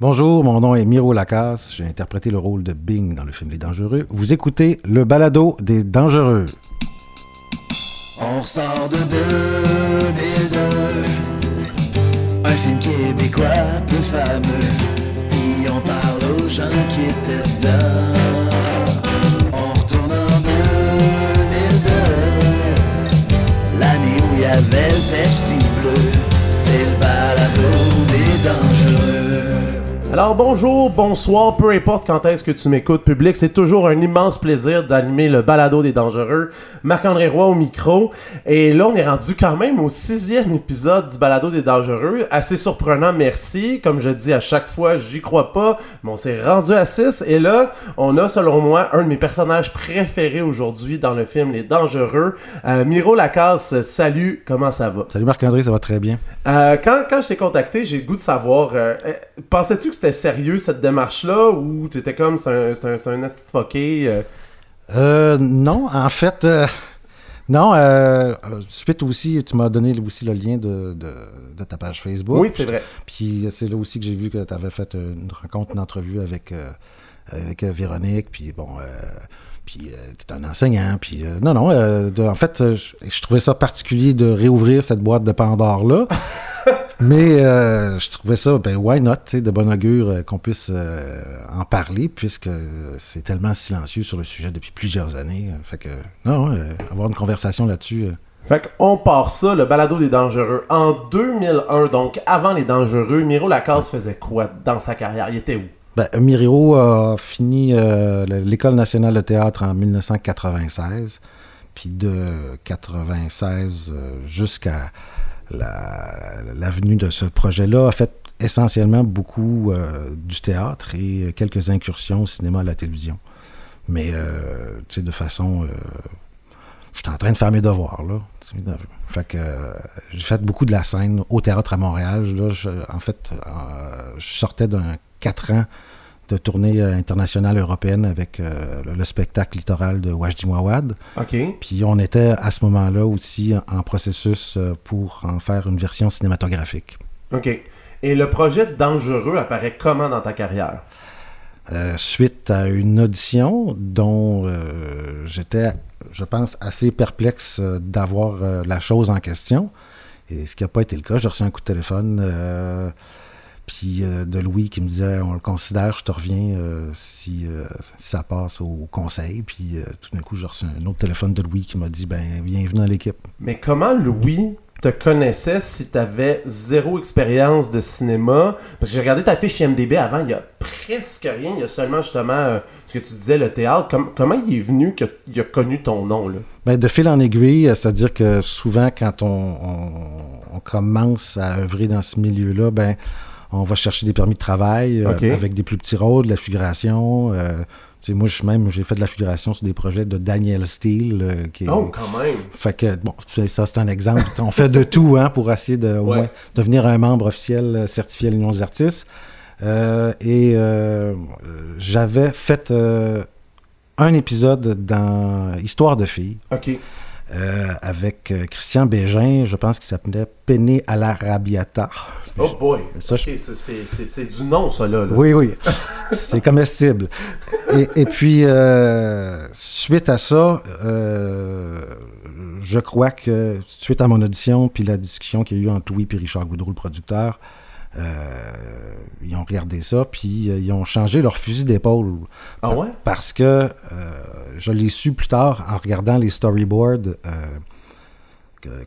Bonjour, mon nom est Miro Lacasse. J'ai interprété le rôle de Bing dans le film Les Dangereux. Vous écoutez le balado des Dangereux. On sort de 2002, un film québécois peu fameux, puis on parle aux gens qui étaient dedans. On retourne en 2002, l'année où il y avait le Pepsi bleu, c'est le balado. Alors bonjour, bonsoir, peu importe quand est-ce que tu m'écoutes public, c'est toujours un immense plaisir d'animer le balado des dangereux. Marc-André Roy au micro. Et là, on est rendu quand même au sixième épisode du balado des dangereux. Assez surprenant, merci. Comme je dis à chaque fois, j'y crois pas, mais on s'est rendu à six. Et là, on a selon moi un de mes personnages préférés aujourd'hui dans le film Les Dangereux. Euh, Miro Lacasse, salut, comment ça va? Salut Marc-André, ça va très bien. Euh, quand, quand je t'ai contacté, j'ai le goût de savoir, euh, pensais-tu que c'était sérieux cette démarche-là ou t'étais comme c'est un, c'est un, c'est un fucké, euh? Euh, non, en fait, euh, non, euh, suite aussi, tu m'as donné aussi le lien de, de, de ta page Facebook. Oui, c'est vrai. Puis c'est là aussi que j'ai vu que tu avais fait une rencontre, une entrevue avec, euh, avec euh, Véronique. Puis bon, euh, puis tu es un enseignant. Puis euh, non, non, euh, de- en fait, euh, je, je trouvais ça particulier de réouvrir cette boîte de Pandore-là. Mais euh, je trouvais ça, ben why not, de bon augure euh, qu'on puisse euh, en parler, puisque c'est tellement silencieux sur le sujet depuis plusieurs années. Fait que, non, avoir une conversation là-dessus. Fait qu'on part ça, le balado des dangereux. En 2001, donc avant les dangereux, Miro Lacasse faisait quoi dans sa carrière? Il était où? Ben, Mirio a fini le- l'École nationale de théâtre en 1996, puis de 96 euh, jusqu'à la- l'avenue de ce projet-là, a fait essentiellement beaucoup euh, du théâtre et euh, quelques incursions au cinéma, à la télévision. Mais, euh, tu sais, de façon... J'étais en train de faire mes devoirs, là. Fait que j'ai fait beaucoup de la scène au théâtre à Montréal. Là, je- en fait, je sortais d'un 4 ans de tournée euh, internationale européenne avec euh, le, le spectacle littoral de Wajdi Mouawad. OK. Puis on était à ce moment-là aussi en, processus euh, pour en faire une version cinématographique. OK. Et le projet dangereux apparaît comment dans ta carrière? Euh, suite à une audition dont euh, j'étais, je pense, assez perplexe d'avoir la chose en question. Et ce qui n'a pas été le cas. J'ai reçu un coup de téléphone puis euh, de Louis qui me disait on le considère, je te reviens euh, si, euh, si ça passe au conseil. Puis tout d'un coup, j'ai reçu un autre téléphone de Louis qui m'a dit ben bienvenue dans l'équipe. Mais comment Louis te connaissait si t'avais zéro expérience de cinéma? Parce que j'ai regardé ta fiche IMDB avant, il y a presque rien. Il y a seulement justement ce que tu disais, le théâtre. Com- comment il est venu qu'il a connu ton nom, là? Ben, de fil en aiguille, c'est-à-dire que souvent, quand on, on- on commence à œuvrer dans ce milieu-là, ben, on va chercher des permis de travail euh, avec des plus petits rôles, de la figuration. euh, tu sais, moi, je, même, j'ai fait de la figuration sur des projets de Daniel Steele. euh, qui est- Oh, quand même! Fait que, bon, ça, c'est un exemple. on fait de tout hein, pour essayer de au Ouais. moins devenir un membre officiel certifié à l'Union des artistes. Euh, et euh, j'avais fait un épisode dans Histoire de filles OK. Euh, avec euh, Christian Bégin, je pense qu'il s'appelait Pene à l'Arabiata. Oh boy! Je- c'est- du nom, ça, là. là. Oui, oui, c'est comestible. Et, et puis, euh, suite à ça, euh, je crois que suite à mon audition, puis la discussion qu'il y a eu entre Louis et Richard Goudreau, le producteur, euh, ils ont regardé ça, puis euh, ils ont changé leur fusil d'épaule. Ah ouais? Parce que euh, je l'ai su plus tard en regardant les storyboards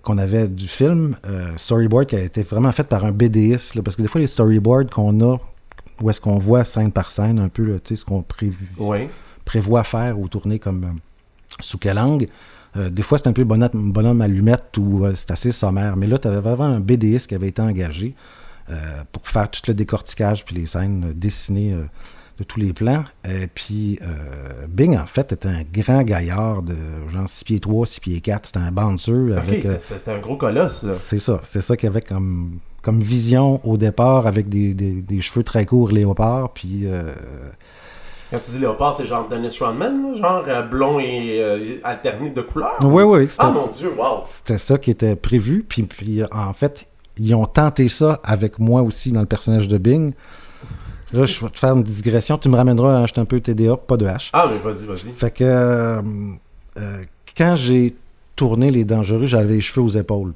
qu'on avait du film. Storyboard qui a été vraiment fait par un BDiste. là, parce que des fois, les storyboards qu'on a, où est-ce qu'on voit scène par scène un peu là, ce qu'on Oui. prévoit faire ou tourner comme sous quelle langue. Euh, des fois, c'est un peu bonhomme, bonhomme allumette ou euh, c'est assez sommaire. Mais là, tu avais vraiment un BDiste qui avait été engagé euh, pour faire tout le décortiquage puis les scènes euh, dessinées euh, de tous les plans. Et puis, Bing, en fait, était un grand gaillard de genre 6 pieds 3, 6 pieds 4. C'était un bouncer Ok, avec... euh, c'était un gros colosse, c'est ça. C'est ça qu'il y avait comme, comme vision au départ avec des, des- des cheveux très courts léopard. Puis... Quand tu dis léopard, c'est genre Dennis Rodman, genre blond et euh, alterné de couleur? Oui, oui. Ah mon dieu, wow! C'était ça qui était prévu. Puis, puis, en fait, ils ont tenté ça avec moi aussi dans le personnage de Bing. Là, je vais te faire une digression. Tu me ramèneras à acheter un peu TDA, pas de H. Ah, mais vas-y, vas-y. Fait que euh, euh, quand j'ai tourné Les Dangereux, j'avais les cheveux aux épaules.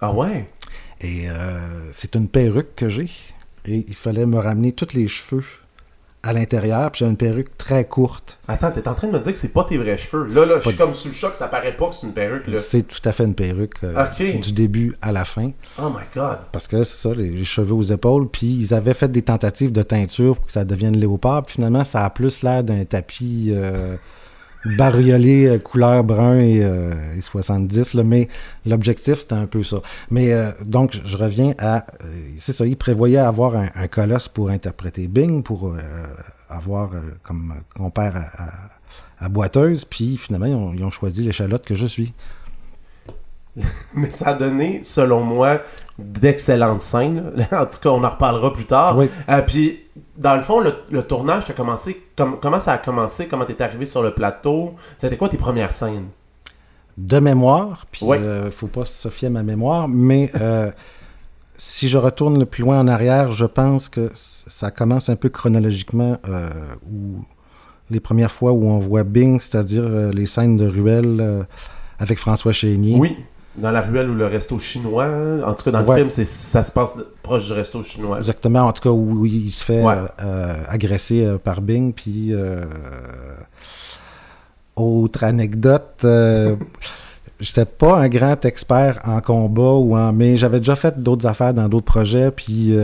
Ah ouais? Et euh, c'est une perruque que j'ai. Et il fallait me ramener tous les cheveux à l'intérieur. Puis j'ai une perruque très courte. Attends, t'es en train de me dire que c'est pas tes vrais cheveux. Là, là, je suis comme sous le choc, ça paraît pas que c'est une perruque. C'est tout à fait une perruque euh, Ok. du début à la fin. Oh my god. Parce que c'est ça, les, les cheveux aux épaules. Puis ils avaient fait des tentatives de teinture pour que ça devienne léopard. Puis finalement, ça a plus l'air d'un tapis euh, bariolé euh, couleur brun et, euh, et 70. là. mais l'objectif, c'était un peu ça. Mais euh, donc, je reviens à... euh, c'est ça, ils prévoyaient avoir un, colosse pour interpréter Bing, pour euh, avoir euh, comme compère à boiteuse. Puis finalement, ils ont, ils ont choisi l'échalote que je suis. Mais ça a donné, selon moi, d'excellentes scènes. En tout cas, on en reparlera plus tard. Oui. Euh, puis, dans le fond, le, le tournage, t'as commencé. comme- comment ça a commencé? Comment t'es arrivé sur le plateau? C'était quoi tes premières scènes? De mémoire, puis il Ouais. ne faut pas se fier à ma mémoire, mais euh, si je retourne le plus loin en arrière, je pense que ça commence un peu chronologiquement euh, où les premières fois où on voit Bing, c'est-à-dire euh, les scènes de ruelle euh, avec François Chénier. Oui. Dans la ruelle ou le resto chinois. En tout cas, dans le Ouais. film, c'est ça se passe proche du resto chinois. Exactement, en tout cas où, il se fait Ouais. euh, agresser euh, par Bing, puis euh, autre anecdote, euh, j'étais pas un grand expert en combat ou en, mais j'avais déjà fait d'autres affaires dans d'autres projets, puis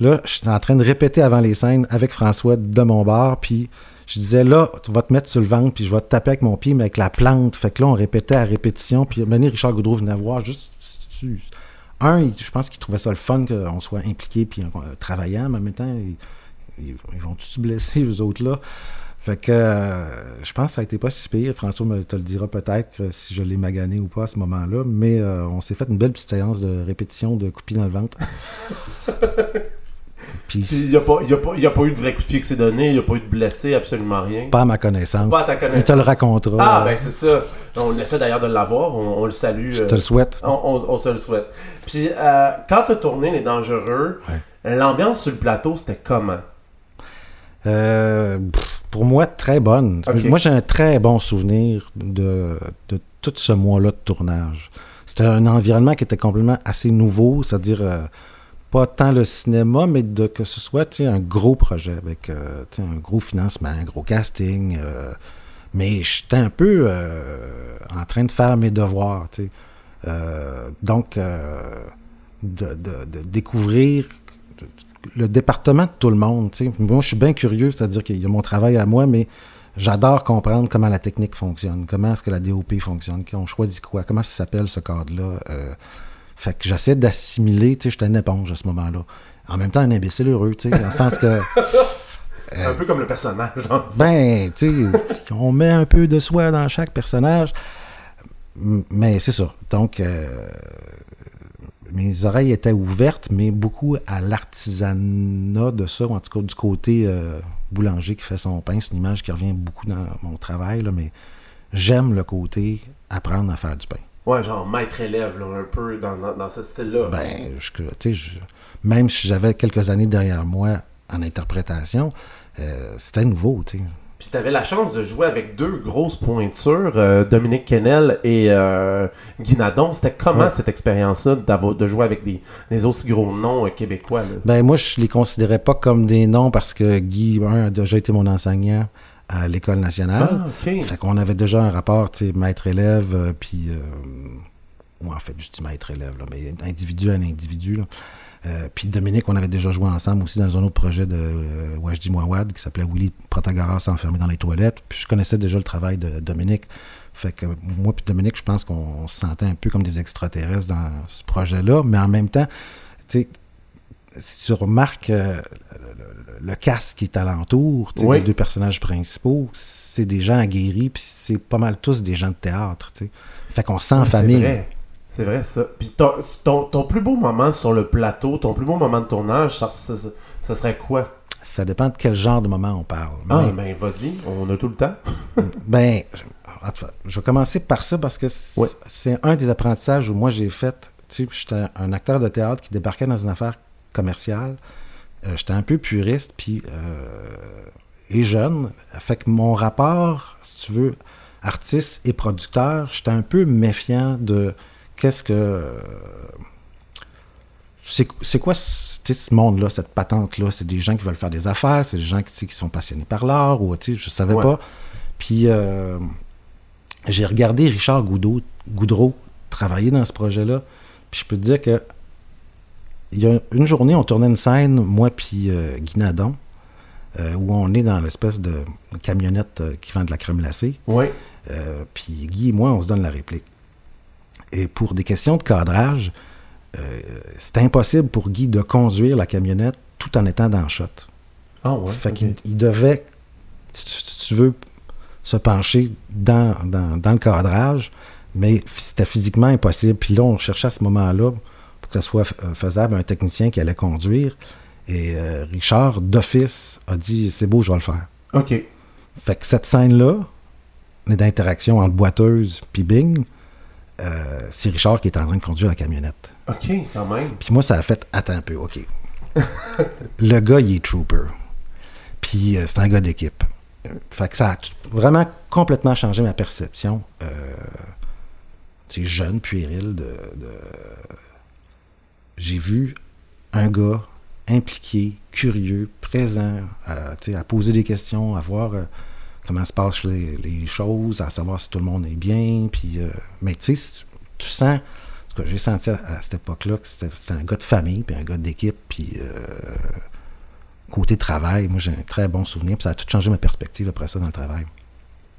là, j'étais en train de répéter avant les scènes avec François de mon bar, puis je disais là, tu vas te mettre sur le ventre, puis je vais te taper avec mon pied, mais avec la plante. Fait que là, on répétait à répétition, puis Mané Richard Goudreau venait voir juste. Un, je pense qu'il trouvait ça le fun qu'on soit impliqué puis euh, travaillant, mais en même temps, ils, ils vont-tu se blesser, eux autres-là? Fait que euh, je pense que ça a été pas si pire. François me te le dira peut-être euh, si je l'ai magané ou pas à ce moment-là, mais euh, on s'est fait une belle petite séance de répétition de pied dans le ventre. Il n'y a, a, a pas eu de vrai coup de pied qui s'est donné, il n'y a pas eu de blessé, absolument rien. pas à ma connaissance. Pas à ta Il te le connaissance. racontera. Ah, ben c'est ça. On essaie d'ailleurs de l'avoir, on, on le salue. je euh, te le souhaite. On, on- on se le souhaite. Puis, euh, quand tu as tourné Les Dangereux, l'ambiance sur le plateau, c'était comment? Euh, pour moi, très bonne. Moi, j'ai un très bon souvenir de, de tout ce mois-là de tournage. C'était un environnement qui était complètement assez nouveau, c'est-à-dire euh, pas tant le cinéma, mais de que ce soit un gros projet avec euh, un gros financement, un gros casting. euh, mais j'étais un peu euh, en train de faire mes devoirs. Euh, donc, de, de- découvrir le département de tout le monde. Moi, je suis bien curieux, c'est-à-dire qu'il y a mon travail à moi, mais j'adore comprendre comment la technique fonctionne, comment est-ce que la DOP fonctionne, on choisit quoi, comment ça s'appelle ce cadre-là. Fait que j'essaie d'assimiler, tu sais, j'étais une éponge à ce moment-là. En même temps, un imbécile heureux, tu sais, dans le sens que, Un peu comme le personnage. genre. ben, tu sais, on met un peu de soi dans chaque personnage. Mais c'est ça. Donc, euh, mes oreilles étaient ouvertes, mais beaucoup à l'artisanat de ça, ou en tout cas du côté euh, boulanger qui fait son pain. C'est une image qui revient beaucoup dans mon travail, là, mais j'aime le côté apprendre à faire du pain. Ouais, genre maître-élève, un peu dans, dans, dans ce style-là. Ben, je- tu sais, je- même si j'avais quelques années derrière moi en interprétation, euh, c'était nouveau, tu sais. Puis t'avais la chance de jouer avec deux grosses pointures, euh, Dominique Kennel et euh, Guy Nadon. C'était comment Ouais. cette expérience-là de jouer avec des, des aussi gros noms euh, québécois? là? Ben moi, je les considérais pas comme des noms parce que Guy, un, a déjà été mon enseignant à l'école nationale. Ah, ok. Fait qu'on avait déjà un rapport, tu sais, maître-élève, euh, puis... euh, ou en fait, je dis maître-élève, là, mais individu à individu, là. Euh, puis Dominique, on avait déjà joué ensemble aussi dans un autre projet de euh, Wajdi Mouawad qui s'appelait Willy Protagoras enfermé dans les toilettes. Puis je connaissais déjà le travail de Dominique. Fait que moi puis Dominique, je pense qu'on se sentait un peu comme des extraterrestres dans ce projet-là. Mais en même temps, tu sais, si tu remarques euh, le, cast qui est alentour, Oui. des deux personnages principaux, c'est des gens aguerris, puis c'est pas mal tous des gens de théâtre, tu sais. Fait qu'on se sent en C'est famille. vrai. C'est vrai, ça. Puis ton, ton, ton plus beau moment sur le plateau, ton plus beau moment de tournage, ça, ça- serait quoi? Ça dépend de quel genre de moment on parle. Ah, Mais- ben vas-y, on a tout le temps. Ben, je- en tout cas, je vais commencer par ça parce que c'est un des apprentissages où moi j'ai fait. Tu sais, j'étais un acteur de théâtre qui débarquait dans une affaire commerciale. Euh, j'étais un peu puriste, puis euh, et jeune. Fait que mon rapport, si tu veux, artiste et producteur, j'étais un peu méfiant de qu'est-ce que. C'est quoi ce monde-là, cette patente-là? C'est des gens qui veulent faire des affaires, c'est des gens qui, qui sont passionnés par l'art, ou je savais Ouais. pas. Puis euh, j'ai regardé Richard Goudreau, Goudreau travailler dans ce projet-là. Puis je peux te dire que il y a une journée, on tournait une scène, moi puis euh, Guy Nadon, euh, où on est dans l'espèce de camionnette euh, qui vend de la crème glacée. Oui. Euh, puis Guy et moi, on se donne la réplique. Et pour des questions de cadrage, euh, c'était impossible pour Guy de conduire la camionnette tout en étant dans le shot. Ah ouais. fait qu'il il devait, si tu, veux, se pencher dans, dans, dans le cadrage, mais c'était physiquement impossible. Puis là, on cherchait à ce moment-là, pour que ça soit euh, faisable, un technicien qui allait conduire. Et euh, Richard, d'office, a dit C'est beau, je vais le faire. OK. Fait que cette scène-là, d'interaction entre boiteuse puis Bing, euh, c'est Richard qui est en train de conduire la camionnette. OK, quand même. Puis moi, ça a fait attends un peu, OK. le gars, il est trooper. Puis euh, c'est un gars d'équipe. Fait que ça a vraiment complètement changé ma perception. C'est jeune, puéril. De, de- J'ai vu un gars impliqué, curieux, présent, euh, tu sais, à poser des questions, à voir euh, comment se passent les, choses, à savoir si tout le monde est bien. Puis, euh, mais tu sais, tu sens ce que j'ai senti à, à cette époque-là, que c'était un gars de famille, puis un gars d'équipe, puis euh, côté travail, moi j'ai un très bon souvenir, puis ça a tout changé ma perspective après ça dans le travail.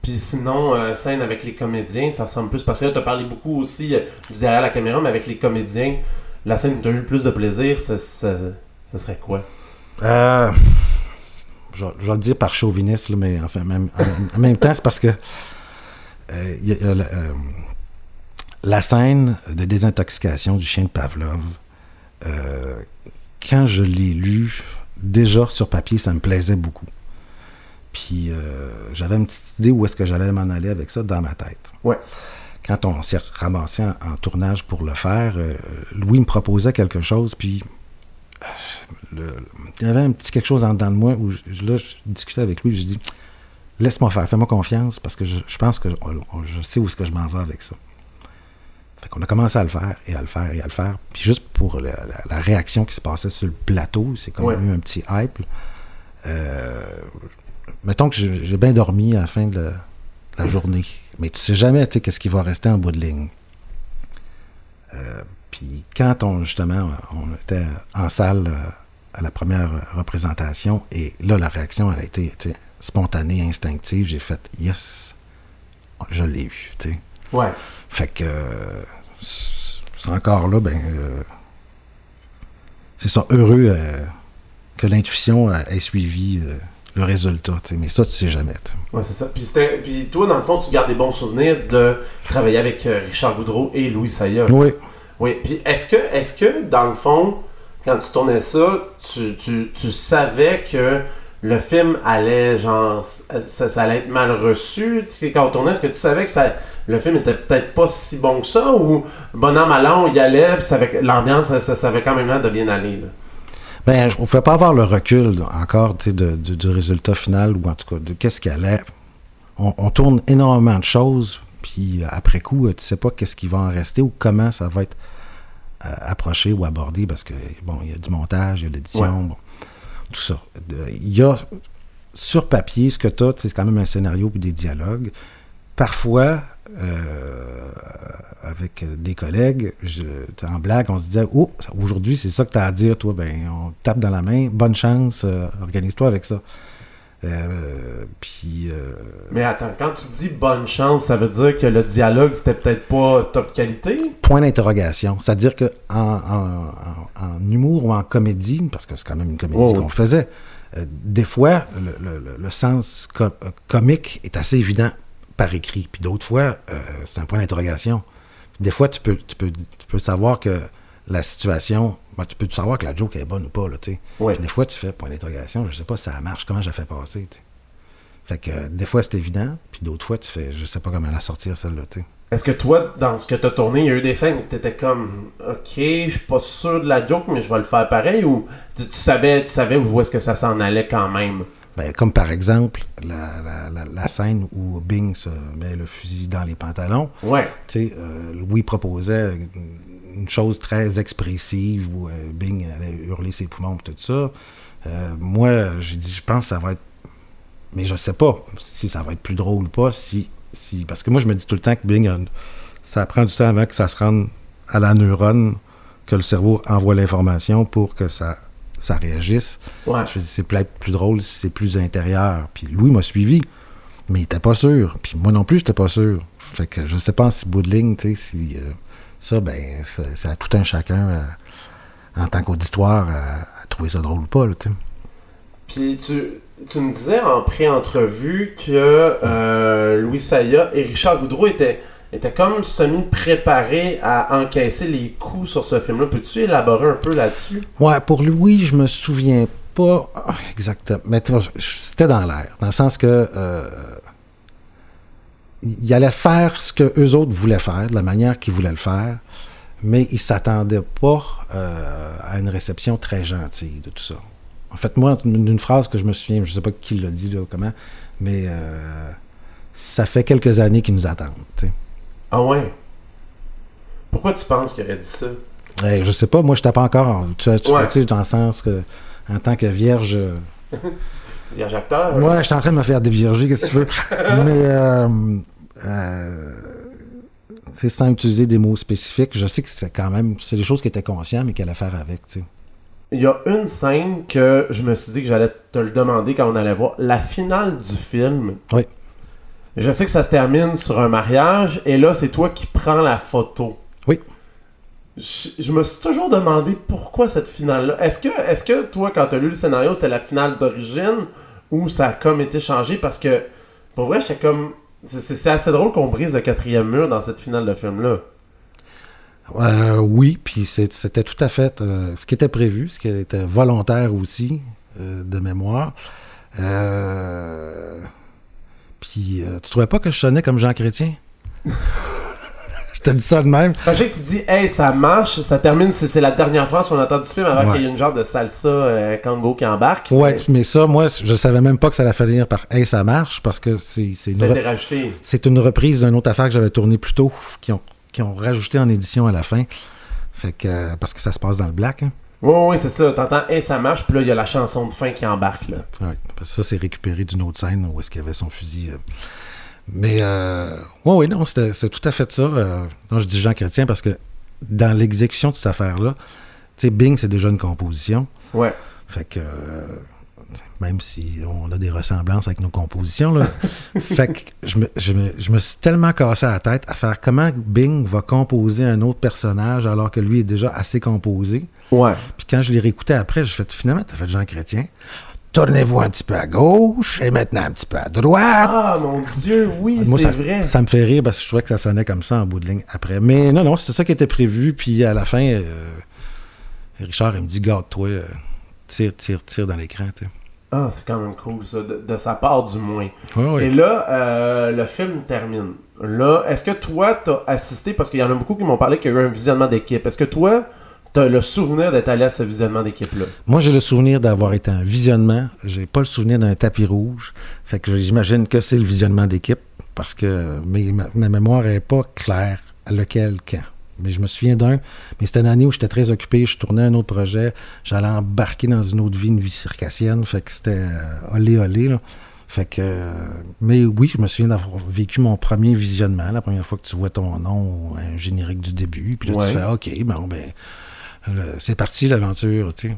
Puis sinon, euh, scène avec les comédiens, ça ressemble plus. Parce que tu as parlé beaucoup aussi euh, du derrière la caméra, mais avec les comédiens, la scène où tu as eu le plus de plaisir, ça serait quoi? Euh, je, vais- je vais le dire par chauviniste, là, mais enfin, même, en, en même temps, c'est parce que euh, il y a- il y a la, euh, la scène de désintoxication du chien de Pavlov, euh, quand je l'ai lu, déjà sur papier, ça me plaisait beaucoup. Puis euh, j'avais une petite idée où est-ce que j'allais m'en aller avec ça dans ma tête. Ouais. Quand on s'est ramassé en, en tournage pour le faire, euh, Louis me proposait quelque chose, puis le- il y avait un petit quelque chose en dedans de moi où je, là, je discutais avec lui, je dis laisse-moi faire, fais-moi confiance parce que je, je pense que je, on- je sais où est-ce que je m'en vais avec ça. Fait qu'on a commencé à le faire et à le faire et à le faire. Puis juste pour la, la- la réaction qui se passait sur le plateau, c'est comme Ouais. eu un petit hype. Euh, mettons que j'ai j'ai bien dormi à la fin de la, de la journée. Mais tu sais jamais qu'est-ce qui va rester en bout de ligne. Euh, puis quand on justement on était en salle euh, à la première représentation et là la réaction elle a été spontanée, instinctive, j'ai fait yes, je l'ai sais. Ouais. Fait que c'est encore là, ben euh, c'est ça, heureux euh, que l'intuition ait suivi euh, le résultat, mais ça tu sais jamais. Ouais, c'est ça. Puis, toi, dans le fond, tu gardes des bons souvenirs de travailler avec euh, Richard Goudreau et Louis Saya. Oui. Oui. Puis est-ce que, est-ce que, dans le fond, quand tu tournais ça, tu, tu, tu savais que le film allait, genre, ça, ça allait être mal reçu? Quand on tournait, est-ce que tu savais que ça, le film était peut-être pas si bon que ça? Ou, bon an, mal an, on y allait, puis ça avait- l'ambiance, ça, ça, ça avait quand même l'air de bien aller, là? Ben, je ne pouvais pas avoir le recul encore de- de- du résultat final ou en tout cas de qu'est-ce qui allait. On, on tourne énormément de choses, puis après coup, euh, tu sais pas qu'est-ce qui va en rester ou comment ça va être euh, approché ou abordé parce que, bon, il y a du montage, il y a l'édition, Ouais. bon, tout ça. Il y a sur papier, ce que tu as, c'est quand même un scénario puis des dialogues. Parfois, euh, avec des collègues, je, en blague, on se disait Oh, aujourd'hui, c'est ça que tu as à dire, toi. Ben, on tape dans la main. Bonne chance, euh, organise-toi avec ça. Euh, puis, Mais attends, quand tu dis bonne chance, ça veut dire que le dialogue, c'était peut-être pas top qualité? point d'interrogation. C'est-à-dire que en, en- en- en humour ou en comédie, parce que c'est quand même une comédie Oh, qu'on faisait, des fois, le, le- le- le sens co- comique est assez évident par écrit. Puis d'autres fois, euh, c'est un point d'interrogation. Des fois, tu peux, tu, peux, tu peux savoir que la situation, ben, tu peux savoir que la joke est bonne ou pas. Là. Puis des fois, tu fais point d'interrogation, je sais pas si ça marche, comment je la fais passer. Fait que euh, des fois, c'est évident, puis d'autres fois, tu fais, je sais pas comment la sortir, celle-là. Est-ce que toi, dans ce que t'as tourné, il y a eu des scènes où t'étais comme, ok, je suis pas sûr de la joke, mais je vais le faire pareil, ou tu, tu savais, tu savais où est-ce que ça s'en allait quand même? Ben, comme par exemple la, la- la- la scène où Bing se met le fusil dans les pantalons. Ouais. Tu sais, euh, Louis proposait une- chose très expressive où euh, Bing allait hurler ses poumons et tout ça. Euh, moi, j'ai dit, je pense que ça va être. Mais je sais pas si ça va être plus drôle ou pas. Si, si... Parce que moi, je me dis tout le temps que Bing, ça prend du temps avant que ça se rende à la neurone, que le cerveau envoie l'information pour que ça, ça réagisse. Ouais. Je c'est peut-être plus drôle si c'est plus intérieur. Puis Louis m'a suivi, mais il était pas sûr. Puis moi non plus, j'étais pas sûr. Fait que je sais pas si bout de ligne, tu sais, si euh, ça, ben, c'est c'est à tout un chacun, euh, en tant qu'auditoire, à, à trouver ça drôle ou pas, là, tu sais. Puis tu, tu me disais en pré-entrevue que euh, Louis Saya et Richard Goudreau étaient, étaient comme semi-préparés à encaisser les coups sur ce film-là. Peux-tu élaborer un peu là-dessus? Ouais, pour Louis, je me souviens pas ah, exactement. Mais c'était dans l'air. Dans le sens que euh, il allait faire ce que eux autres voulaient faire, de la manière qu'ils voulaient le faire, mais il s'attendait pas euh, à une réception très gentille de tout ça. En fait, moi, d'une phrase que je me souviens, je sais pas qui l'a dit, là, comment, mais euh, ça fait quelques années qu'ils nous attendent. Ah ouais? Pourquoi tu penses qu'il aurait dit ça? Je sais pas, moi, je pas encore, en- tu tu Ouais. sais, dans le sens que, en tant que vierge. euh, Vierge acteur? Ouais, je suis en train de me faire dévierger, qu'est-ce que tu veux? Mais, euh, euh, sans utiliser des mots spécifiques, je sais que c'est quand même, c'est des choses qui étaient conscients, mais qu'elle allait faire avec, tu sais. Il y a une scène que je me suis dit que j'allais te le demander quand on allait voir. La finale du film. Oui. Je sais que ça se termine sur un mariage et là, c'est toi qui prends la photo. Oui. Je, je me suis toujours demandé pourquoi cette finale-là. Est-ce que, est-ce que toi, quand tu as lu le scénario, c'est la finale d'origine ou ça a comme été changé? Parce que, pour vrai, j'étais comme. C'est, assez drôle qu'on brise le quatrième mur dans cette finale de film-là. Euh, oui, puis c'était tout à fait euh, ce qui était prévu, ce qui était volontaire aussi, euh, de mémoire. Puis, euh, tu trouvais pas que je sonnais comme Jean Chrétien? je te dis ça de même. J'ai que tu dis, hey, ça marche, ça termine, c'est, la dernière phrase qu'on entend du film avant Ouais. qu'il y ait une genre de salsa euh, Congo qui embarque. Ouais, mais ça, moi, je savais même pas que ça allait finir par Hey, ça marche, parce que c'est c'est une, Ça a re- été rajouté. c'est une reprise d'une autre affaire que j'avais tournée plus tôt, qui ont, qui ont rajouté en édition à la fin. Fait que, euh, parce que ça se passe dans le black. Hein. Oui, oui, c'est ça. T'entends, hey, ça marche, puis là, il y a la chanson de fin qui embarque, là. Ouais, parce que ça, c'est récupéré d'une autre scène où est-ce qu'il y avait son fusil. euh. Mais, euh, ouais, oui, non, c'était tout à fait ça. euh. non, je dis Jean Chrétien parce que dans l'exécution de cette affaire-là, tu sais, Bing, c'est déjà une composition. Ouais. Fait que, même si on a des ressemblances avec nos compositions, là. fait que je me, je, me, je me suis tellement cassé la tête à faire comment Bing va composer un autre personnage alors que lui est déjà assez composé. Ouais. Puis quand je l'ai réécouté après, j'ai fait finalement, t'as fait Jean Chrétien. Tournez-vous un petit peu à gauche et maintenant un petit peu à droite. Ah, mon Dieu, oui, Moi, c'est ça, vrai. ça me fait rire parce que je trouvais que ça sonnait comme ça en bout de ligne après. Mais non, non, c'était ça qui était prévu. Puis à la fin, euh, Richard, il me dit Garde-toi, euh, tire, tire, tire dans l'écran. tu sais. Ah, c'est quand même cool, ça, de, de sa part, du moins. Ouais, ouais. Et là, euh, le film termine. Là, est-ce que toi, t'as assisté, parce qu'il y en a beaucoup qui m'ont parlé qu'il y a eu un visionnement d'équipe. Est-ce que toi, le souvenir d'être allé à ce visionnement d'équipe-là? Moi, j'ai le souvenir d'avoir été un visionnement. J'ai pas le souvenir d'un tapis rouge. Fait que j'imagine que c'est le visionnement d'équipe parce que mes- ma, ma mémoire est pas claire à lequel quand. Mais je me souviens d'un, mais c'était une année où j'étais très occupé, je tournais un autre projet, j'allais embarquer dans une autre vie, une vie circassienne, fait que c'était euh, olé olé, là. Fait que, euh, mais oui, je me souviens d'avoir vécu mon premier visionnement, la première fois que tu vois ton nom, un générique du début, puis là Ouais. tu fais, ok, bon ben, c'est parti l'aventure, tu sais.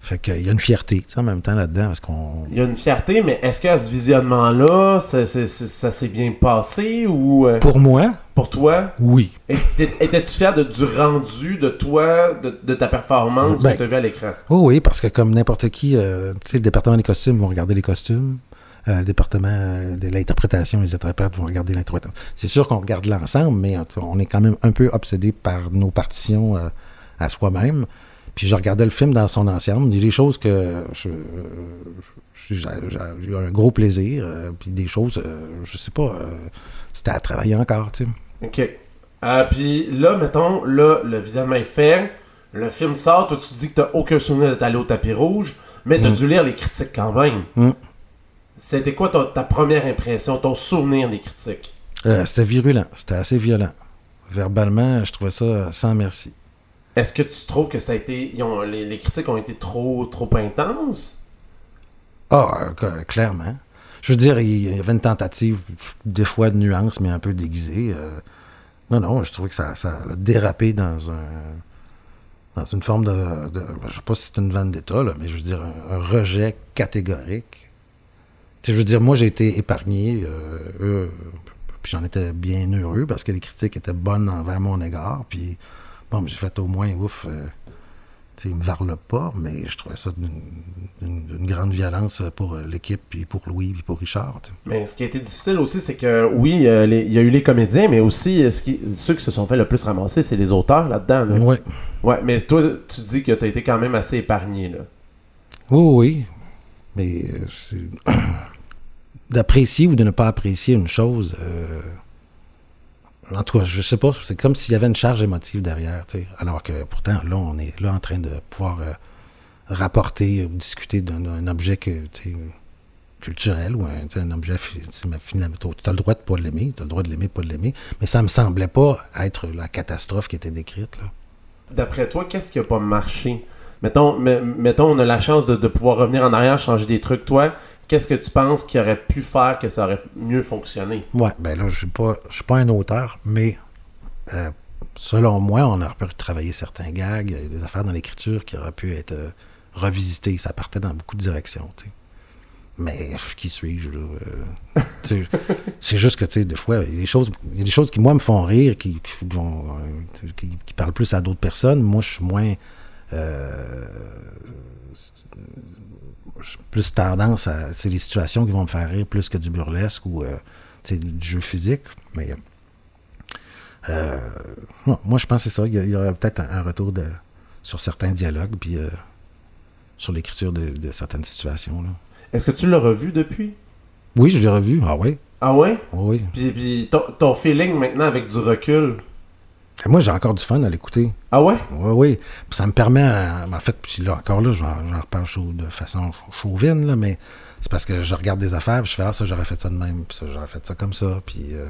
Fait qu'il y a une fierté, tu sais, en même temps là-dedans, parce qu'on... Il y a une fierté, mais est-ce qu'à ce visionnement-là, ça, s'est bien passé ou euh, Pour moi, pour toi? oui. Étais- Étais-tu fier de, du rendu de toi, de, de ta performance Ben, que tu as vu à l'écran? Oh oui, parce que comme n'importe qui, euh, tu sais, le département des costumes vont regarder les costumes. euh, le département de l'interprétation, les interprètes vont regarder l'interprétation. C'est sûr qu'on regarde l'ensemble, mais on est quand même un peu obsédé par nos partitions euh, à soi-même. Puis je regardais le film dans son ensemble. Des choses que j'ai eu un gros plaisir. euh, puis des choses, euh, je sais pas, euh, c'était à travailler encore, tu sais. OK. Puis là, mettons, là, le visionnement est fait. Le film sort. Toi, tu dis que t'as aucun souvenir d'être allé au tapis rouge. Mais t'as Mm. dû lire les critiques quand même. Mm. C'était quoi ta première impression, ton souvenir des critiques? C'était virulent, c'était assez violent. Verbalement, je trouvais ça sans merci. Est-ce que tu trouves que ça a été. les, critiques ont été trop, trop intenses? Ah, euh, cl- clairement. Je veux dire, il y avait une tentative, des fois de nuance, mais un peu déguisée. euh. non, non, je trouvais que ça, ça a dérapé dans un une forme de, je sais pas si c'est une vendetta, là, mais je veux dire, un, rejet catégorique. Je veux dire, moi, j'ai été épargné, euh, eux, puis j'en étais bien heureux parce que les critiques étaient bonnes envers mon égard, puis bon, j'ai fait au moins, ouf, euh, tu sais, ils me varlent pas, mais je trouvais ça d'une grande violence pour euh, l'équipe, puis pour Louis, puis pour Richard. Mais ce qui a été difficile aussi, c'est que oui, euh, les- il y a eu les comédiens, mais aussi ce qui, ceux qui se sont fait le plus ramasser, c'est les auteurs là-dedans. là. Ouais. Ouais, mais toi, tu dis que tu as été quand même assez épargné. Là. Oui, oui. Mais euh, d'apprécier ou de ne pas apprécier une chose, euh, en tout cas, je sais pas, c'est comme s'il y avait une charge émotive derrière, tu sais. Alors que pourtant, là, on est là en train de pouvoir euh, rapporter ou discuter d'un objet culturel ou un, objet fi- finalement. Tu as le droit de pas l'aimer, tu as le droit de l'aimer, pas de l'aimer, mais ça me semblait pas être la catastrophe qui était décrite, là. D'après toi, qu'est-ce qui a pas marché? Mettons, me- mettons on a la chance de pouvoir revenir en arrière, changer des trucs. Toi, qu'est-ce que tu penses qu'il aurait pu faire que ça aurait mieux fonctionné? Ouais, ben là, je suis pas, je suis pas un auteur, mais euh, selon moi, on aurait pu travailler certains gags, il y a des affaires dans l'écriture qui auraient pu être euh, revisitées. Ça partait dans beaucoup de directions, tu sais. Mais qui suis-je, là? euh, c'est juste que, tu sais, des fois, il y a des choses, il y a des choses qui, moi, me font rire, qui, qui, vont, euh, qui, qui parlent plus à d'autres personnes. Moi, je suis moins... euh, plus tendance à. C'est les situations qui vont me faire rire plus que du burlesque ou euh, du jeu physique. Mais euh, non, moi, je pense que c'est ça. Il y, a- il y aurait peut-être un, retour de, sur certains dialogues, puis euh, sur l'écriture de, de certaines situations. Là. Est-ce que tu l'as revu depuis? Oui, je l'ai revu. Ah oui? Ah ouais? Oui. Puis, puis ton, ton feeling maintenant avec du recul? Moi, j'ai encore du fun à l'écouter. Ah ouais? Oui, oui. Ça me permet, à- en fait, puis là, encore là, j'en reparle de façon chau- chauvine, là, mais c'est parce que je regarde des affaires, puis je fais, ah, ça, j'aurais fait ça de même, puis ça, j'aurais fait ça comme ça, puis... euh,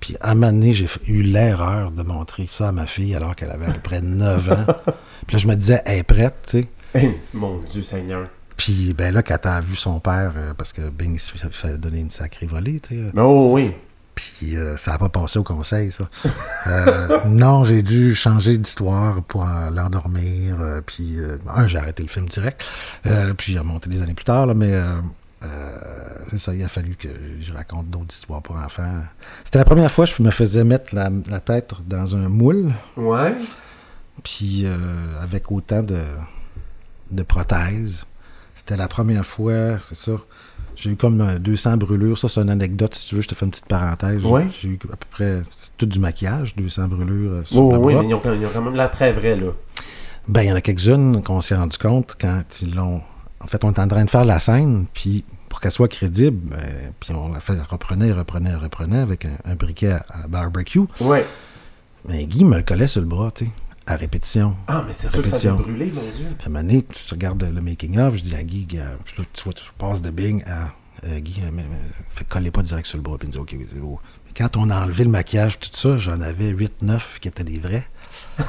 puis à un moment donné, j'ai eu l'erreur de montrer ça à ma fille alors qu'elle avait à peu près 9 ans. Puis là, je me disais, elle est prête, tu sais. Eh, mon Dieu Seigneur. Puis ben là, quand elle a vu son père, euh, parce que Bing se fait- donner une sacrée volée, tu sais. Mais oh oui. Puis euh, ça n'a pas passé au conseil, ça. Euh, non, j'ai dû changer d'histoire pour l'endormir. euh, puis, un, j'ai arrêté le film direct. Puis j'ai remonté des années plus tard, là, mais c'est ça, il a fallu que je raconte d'autres histoires pour enfants. C'était la première fois que je me faisais mettre la, la tête dans un moule, Ouais. puis avec autant de, de prothèses. C'était la première fois, c'est ça. J'ai eu comme euh, 200 brûlures. Ça, c'est une anecdote, si tu veux. Je te fais une petite parenthèse. J'ai- eu à peu près tout du maquillage, 200 brûlures euh, sur Oh, le oui, mais ils ont, ils ont quand même l'air très vrai, là. Ben, il y en a quelques-unes qu'on s'est rendu compte quand ils l'ont. En fait, on était en train de faire la scène, puis pour qu'elle soit crédible, euh, puis on la fait, reprenait, reprenait, reprenait avec un, un briquet à, à barbecue. Ouais. Mais Guy me le collait sur le bras, tu sais, à répétition. Ah, mais c'est sûr que ça Répétition. brûler, mon Dieu. Puis à un moment donné, tu regardes le, making-of, je dis à Guy, là, tu vois, tu passes de Bing à euh, Guy, euh, mais, mais, fait coller pas direct sur le bras, puis il me dit, OK, c'est beau. Mais quand on a enlevé le maquillage, tout ça, j'en avais 8-9 qui étaient des vrais.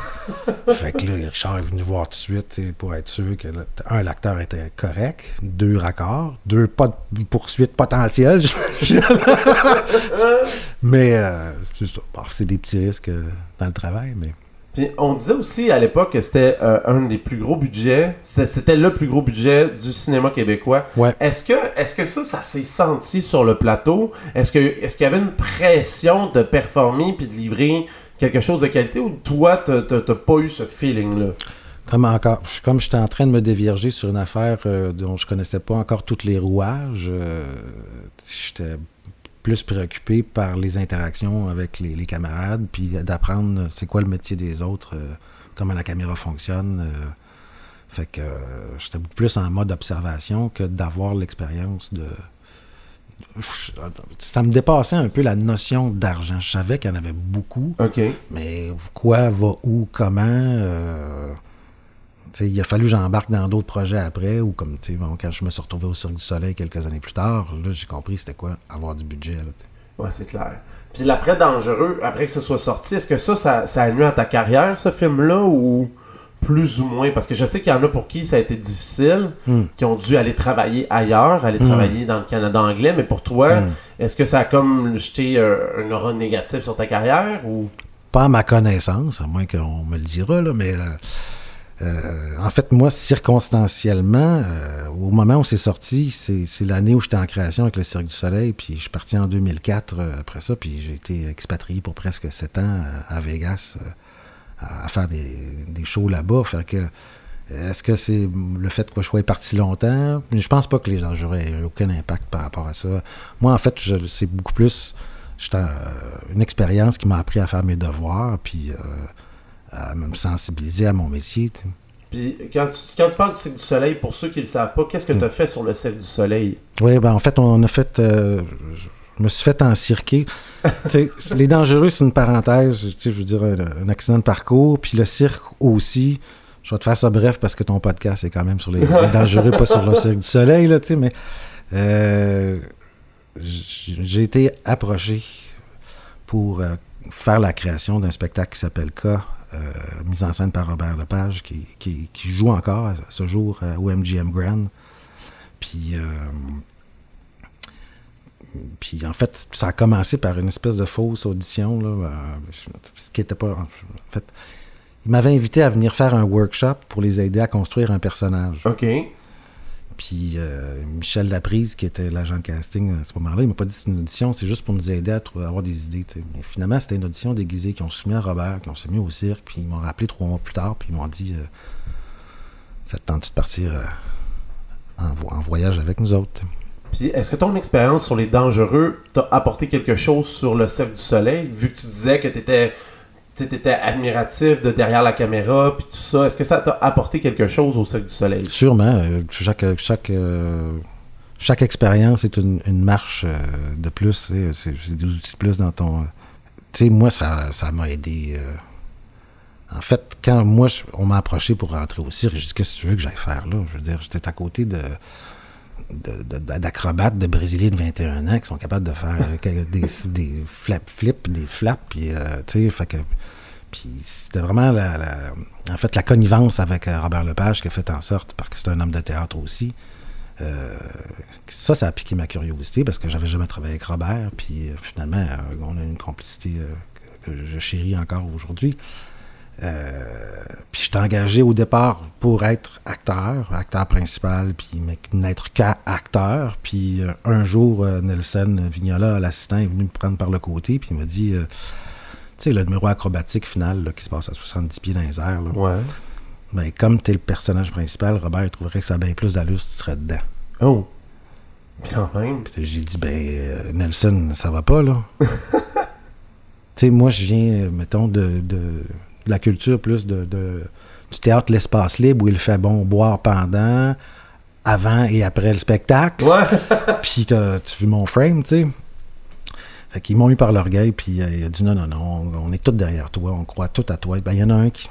fait que là, Richard est venu voir tout de suite pour être sûr que, un, l'acteur était correct, deux, raccords, deux, pas de poursuite potentielle. mais euh, c'est des petits risques euh, dans le travail, mais. Puis on disait aussi à l'époque que c'était euh, un des plus gros budgets. C'était le plus gros budget du cinéma québécois. Ouais. Est-ce que, est-ce que ça, ça s'est senti sur le plateau? Est-ce que, est-ce qu'il y avait une pression de performer puis de livrer quelque chose de qualité ou toi, t'as pas eu ce feeling-là? Comme encore, je- comme j'étais en train de me dévierger sur une affaire euh, dont je connaissais pas encore tous les rouages, euh, j'étais plus préoccupé par les interactions avec les, les camarades, puis d'apprendre c'est quoi le métier des autres, euh, comment la caméra fonctionne. euh. fait que euh, j'étais beaucoup plus en mode observation que d'avoir l'expérience de, ça me dépassait un peu la notion d'argent. Je savais qu'il y en avait beaucoup, mais quoi, va où, comment. Il a fallu que j'embarque dans d'autres projets après, ou comme tu sais, bon, quand je me suis retrouvé au Cirque du Soleil quelques années plus tard, là, j'ai compris c'était quoi avoir du budget. Là. Ouais, c'est clair. Puis l'après dangereux, après que ce soit sorti, est-ce que ça, ça, ça a nuit à ta carrière, ce film-là, ou plus ou moins? Parce que je sais qu'il y en a pour qui ça a été difficile, Hmm. qui ont dû aller travailler ailleurs, aller travailler dans le Canada anglais, mais pour toi, Hmm. est-ce que ça a comme jeté euh, un aura négatif sur ta carrière, ou... Pas à ma connaissance, à moins qu'on me le dira, là, mais euh, euh, en fait, moi, circonstanciellement, euh, au moment où c'est sorti, c'est l'année où j'étais en création avec le Cirque du Soleil, puis je suis parti en 2004 euh, après ça, puis j'ai été expatrié pour presque sept ans à Vegas à, faire des, shows là-bas. Que, est-ce que c'est le fait que je sois parti longtemps? Je pense pas que les gens eu aucun impact par rapport à ça. Moi, en fait, c'est beaucoup plus une expérience qui m'a appris à faire mes devoirs, puis à me sensibiliser à mon métier. Puis quand tu, quand tu parles du Cirque du Soleil, pour ceux qui ne le savent pas, qu'est-ce que tu as fait sur le Cirque du Soleil? Oui, ben en fait, on a fait. euh, je me suis fait encirquer. Les dangereux, c'est une parenthèse. Je veux dire, un, un accident de parcours. Puis le cirque aussi. Je vais te faire ça bref parce que ton podcast est quand même sur les, les dangereux, pas sur le Cirque du Soleil, là, mais. euh, j'ai été approché pour euh, faire la création d'un spectacle qui s'appelle K, mise en scène par Robert Lepage, qui, joue encore à ce jour euh, au MGM Grand. Puis, euh, puis en fait, ça a commencé par une espèce de fausse audition, là, euh, ce qui était pas. En fait, il m'avait invité à venir faire un workshop pour les aider à construire un personnage. OK. Puis euh, Michel Laprise, qui était l'agent de casting à ce moment-là, il m'a pas dit c'était une audition, c'est juste pour nous aider à, avoir des idées. Mais finalement, c'était une audition déguisée qu'ils ont soumis à Robert, qu'ils ont soumis au cirque, puis ils m'ont rappelé trois mois plus tard, puis ils m'ont dit euh, Ça te tente de partir euh, en, en voyage avec nous autres Puis est-ce que ton expérience sur les dangereux t'a apporté quelque chose sur le Cirque du Soleil, vu que tu disais que tu étais, admiratif de derrière la caméra, puis tout ça, est-ce que ça t'a apporté quelque chose au Cirque du Soleil? Sûrement, euh, chaque, chaque, euh, chaque expérience est une, marche euh, de plus, c'est, des outils de plus dans ton... tu sais, moi, ça, m'a aidé. en fait, quand moi, on m'a approché pour rentrer au cirque, j'ai dit, qu'est-ce que tu veux que j'aille faire là? Je veux dire, j'étais à côté de de- de- d'acrobates de Brésiliens de 21 ans qui sont capables de faire euh, des, des flap flips, des flaps, puis euh, tu sais, fait que puis c'était vraiment la, en fait la connivence avec euh, Robert Lepage qui a fait en sorte, parce que c'est un homme de théâtre aussi, ça, ça a piqué ma curiosité parce que j'avais jamais travaillé avec Robert, puis finalement, on a une complicité que je chéris encore aujourd'hui. Euh, puis j'étais engagé au départ pour être acteur, acteur principal, puis mais n'être qu'acteur. Puis euh, un jour, euh, Nelson Vignola, l'assistant, est venu me prendre par le côté, puis il m'a dit, euh, tu sais, le numéro acrobatique final là, qui se passe à 70 pieds dans les airs, là, Ouais. ben, comme tu es le personnage principal, Robert il trouverait que ça a bien plus d'allure si tu serais dedans. Oh. Quand même. Puis j'ai dit, ben, Nelson, ça va pas, là. tu sais, moi, je viens, mettons, de, de, de la culture plus de, de- du théâtre L'Espace Libre où il fait bon boire pendant, avant et après le spectacle. Ouais. Puis t'as- tu vu mon frame, tu sais. Fait qu'ils m'ont eu par l'orgueil, puis euh, il a dit non, non, non, on, on est tous derrière toi, on croit tout à toi. Ben, il y en a un qui,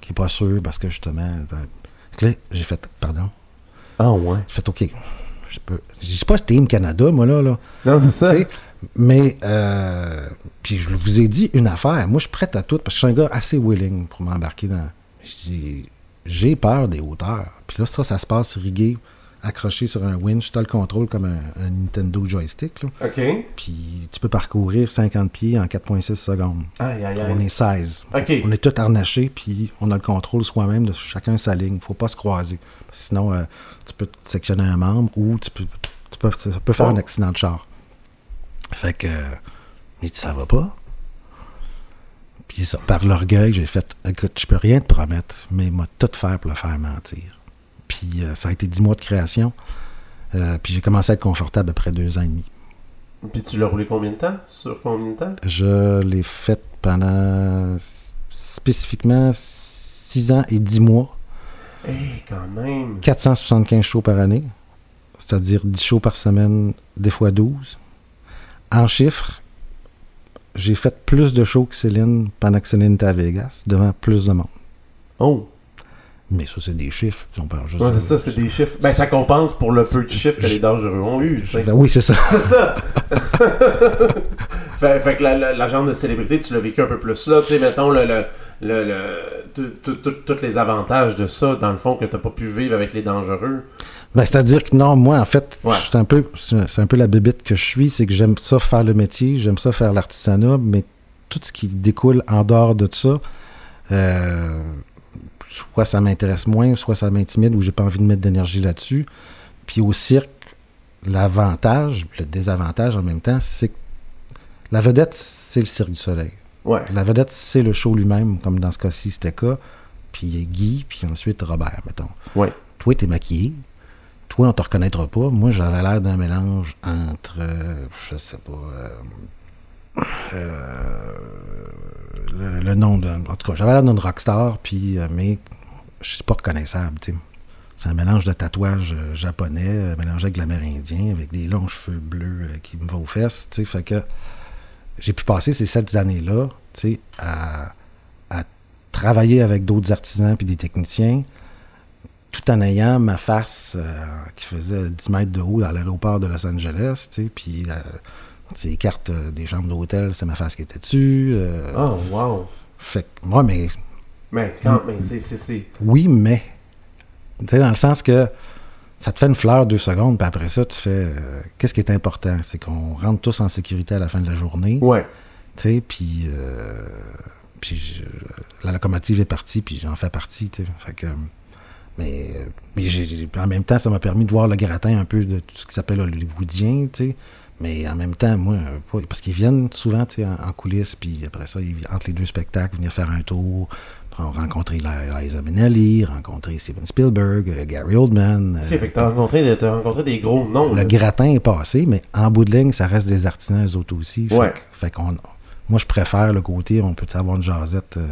qui est pas sûr parce que justement. euh, là, j'ai fait, pardon. Ah ouais. J'ai fait, OK, je peux. Je dis pas Team Canada, moi, là. là. Non, c'est ça. Mais, euh, puis je vous ai dit une affaire. Moi, je suis prête à tout parce que je suis un gars assez willing pour m'embarquer dans. J'ai peur des hauteurs. Puis là, ça, ça se passe rigué, accroché sur un winch. Tu as le contrôle comme un, un Nintendo joystick. Là. OK. Puis tu peux parcourir 50 pieds en 4,6 secondes. Aïe, aïe, On aïe. est 16. OK. On est tous harnachés, puis on a le contrôle soi-même de chacun sa ligne. faut pas se croiser. Sinon, euh, tu peux te sectionner un membre ou tu peux, tu peux, ça peut faire Oh. un accident de char. Fait que, il dit, ça va pas. Puis ça, par l'orgueil, j'ai fait, écoute, je peux rien te promettre, mais il m'a tout faire pour le faire mentir. Puis euh, ça a été dix mois de création. Euh, puis j'ai commencé à être confortable après deux ans et demi. Puis tu l'as roulé combien de temps? Sur combien de temps? Je l'ai fait pendant spécifiquement six ans et dix mois. Eh, quand même. 475 shows par année. c'est-à-dire 10 shows par semaine, des fois 12. En chiffres, j'ai fait plus de shows que Céline pendant que Céline était à Vegas, devant plus de monde. Oh. Mais ça, c'est des chiffres. On parle juste Ouais, de- c'est ça, c'est des chiffres. Ben, ça compense pour le peu de chiffres que les dangereux ont eu, tu. Ben oui, c'est ça. C'est ça! fait, fait que la, la, la genre de célébrité, tu l'as vécu un peu plus là. Tu sais, mettons, le, tous les avantages de ça, dans le fond, que t'as pas pu vivre avec les dangereux. Ben, c'est-à-dire que non, moi, en fait, Ouais. c'est un peu, un la bébite que je suis, c'est que j'aime ça faire le métier, j'aime ça faire l'artisanat, mais tout ce qui découle en dehors de ça, euh, soit ça m'intéresse moins, soit ça m'intimide ou j'ai pas envie de mettre d'énergie là-dessus. Puis au cirque, l'avantage, le désavantage en même temps, c'est que la vedette, c'est le Cirque du Soleil. Ouais. La vedette, c'est le show lui-même, comme dans ce cas-ci, c'était cas. Puis Guy, puis ensuite Robert, mettons. Ouais. Toi, t'es maquillé. Toi, on te reconnaîtra pas. Moi, j'avais l'air d'un mélange entre, euh, je sais pas, euh, euh, le, nom de, en tout cas, j'avais l'air d'une rockstar, puis, mais je suis pas reconnaissable, tu. C'est un mélange de tatouages japonais, mélangé avec l'amérindien, avec des longs cheveux bleus qui me vont aux fesses, tu sais. Fait que j'ai pu passer ces sept années-là, tu sais, à, à travailler avec d'autres artisans puis des techniciens, tout en ayant ma face euh, qui faisait 10 mètres de haut dans l'aéroport de Los Angeles, tu sais, puis euh, les cartes euh, des chambres d'hôtel, c'est ma face qui était dessus. euh, Oh, wow. Fait que moi, mais Mais quand mais c'est. c'est- c'est- oui, mais. Tu sais, dans le sens que ça te fait une fleur deux secondes, puis après ça, tu fais. euh, Qu'est-ce qui est important? C'est qu'on rentre tous en sécurité à la fin de la journée. Ouais. Tu sais, puis. euh, puis je- la locomotive est partie, puis j'en fais partie, tu sais. Fait que. Mais, mais en même temps, ça m'a permis de voir le gratin un peu de tout ce qui s'appelle hollywoodien, tu sais. Mais en même temps, moi, parce qu'ils viennent souvent, tu sais, en, en coulisses, puis après ça, ils, entre les deux spectacles, venir faire un tour, rencontrer Li- Liza Minnelli, rencontrer Steven Spielberg, euh, Gary Oldman. Ok, euh, fait que t'as rencontré, t'as rencontré des gros noms. le là. gratin est passé, mais en bout de ligne, ça reste des artisans, eux autres aussi. Ouais. fait qu'on, moi, je préfère le côté, on peut avoir une jasette euh,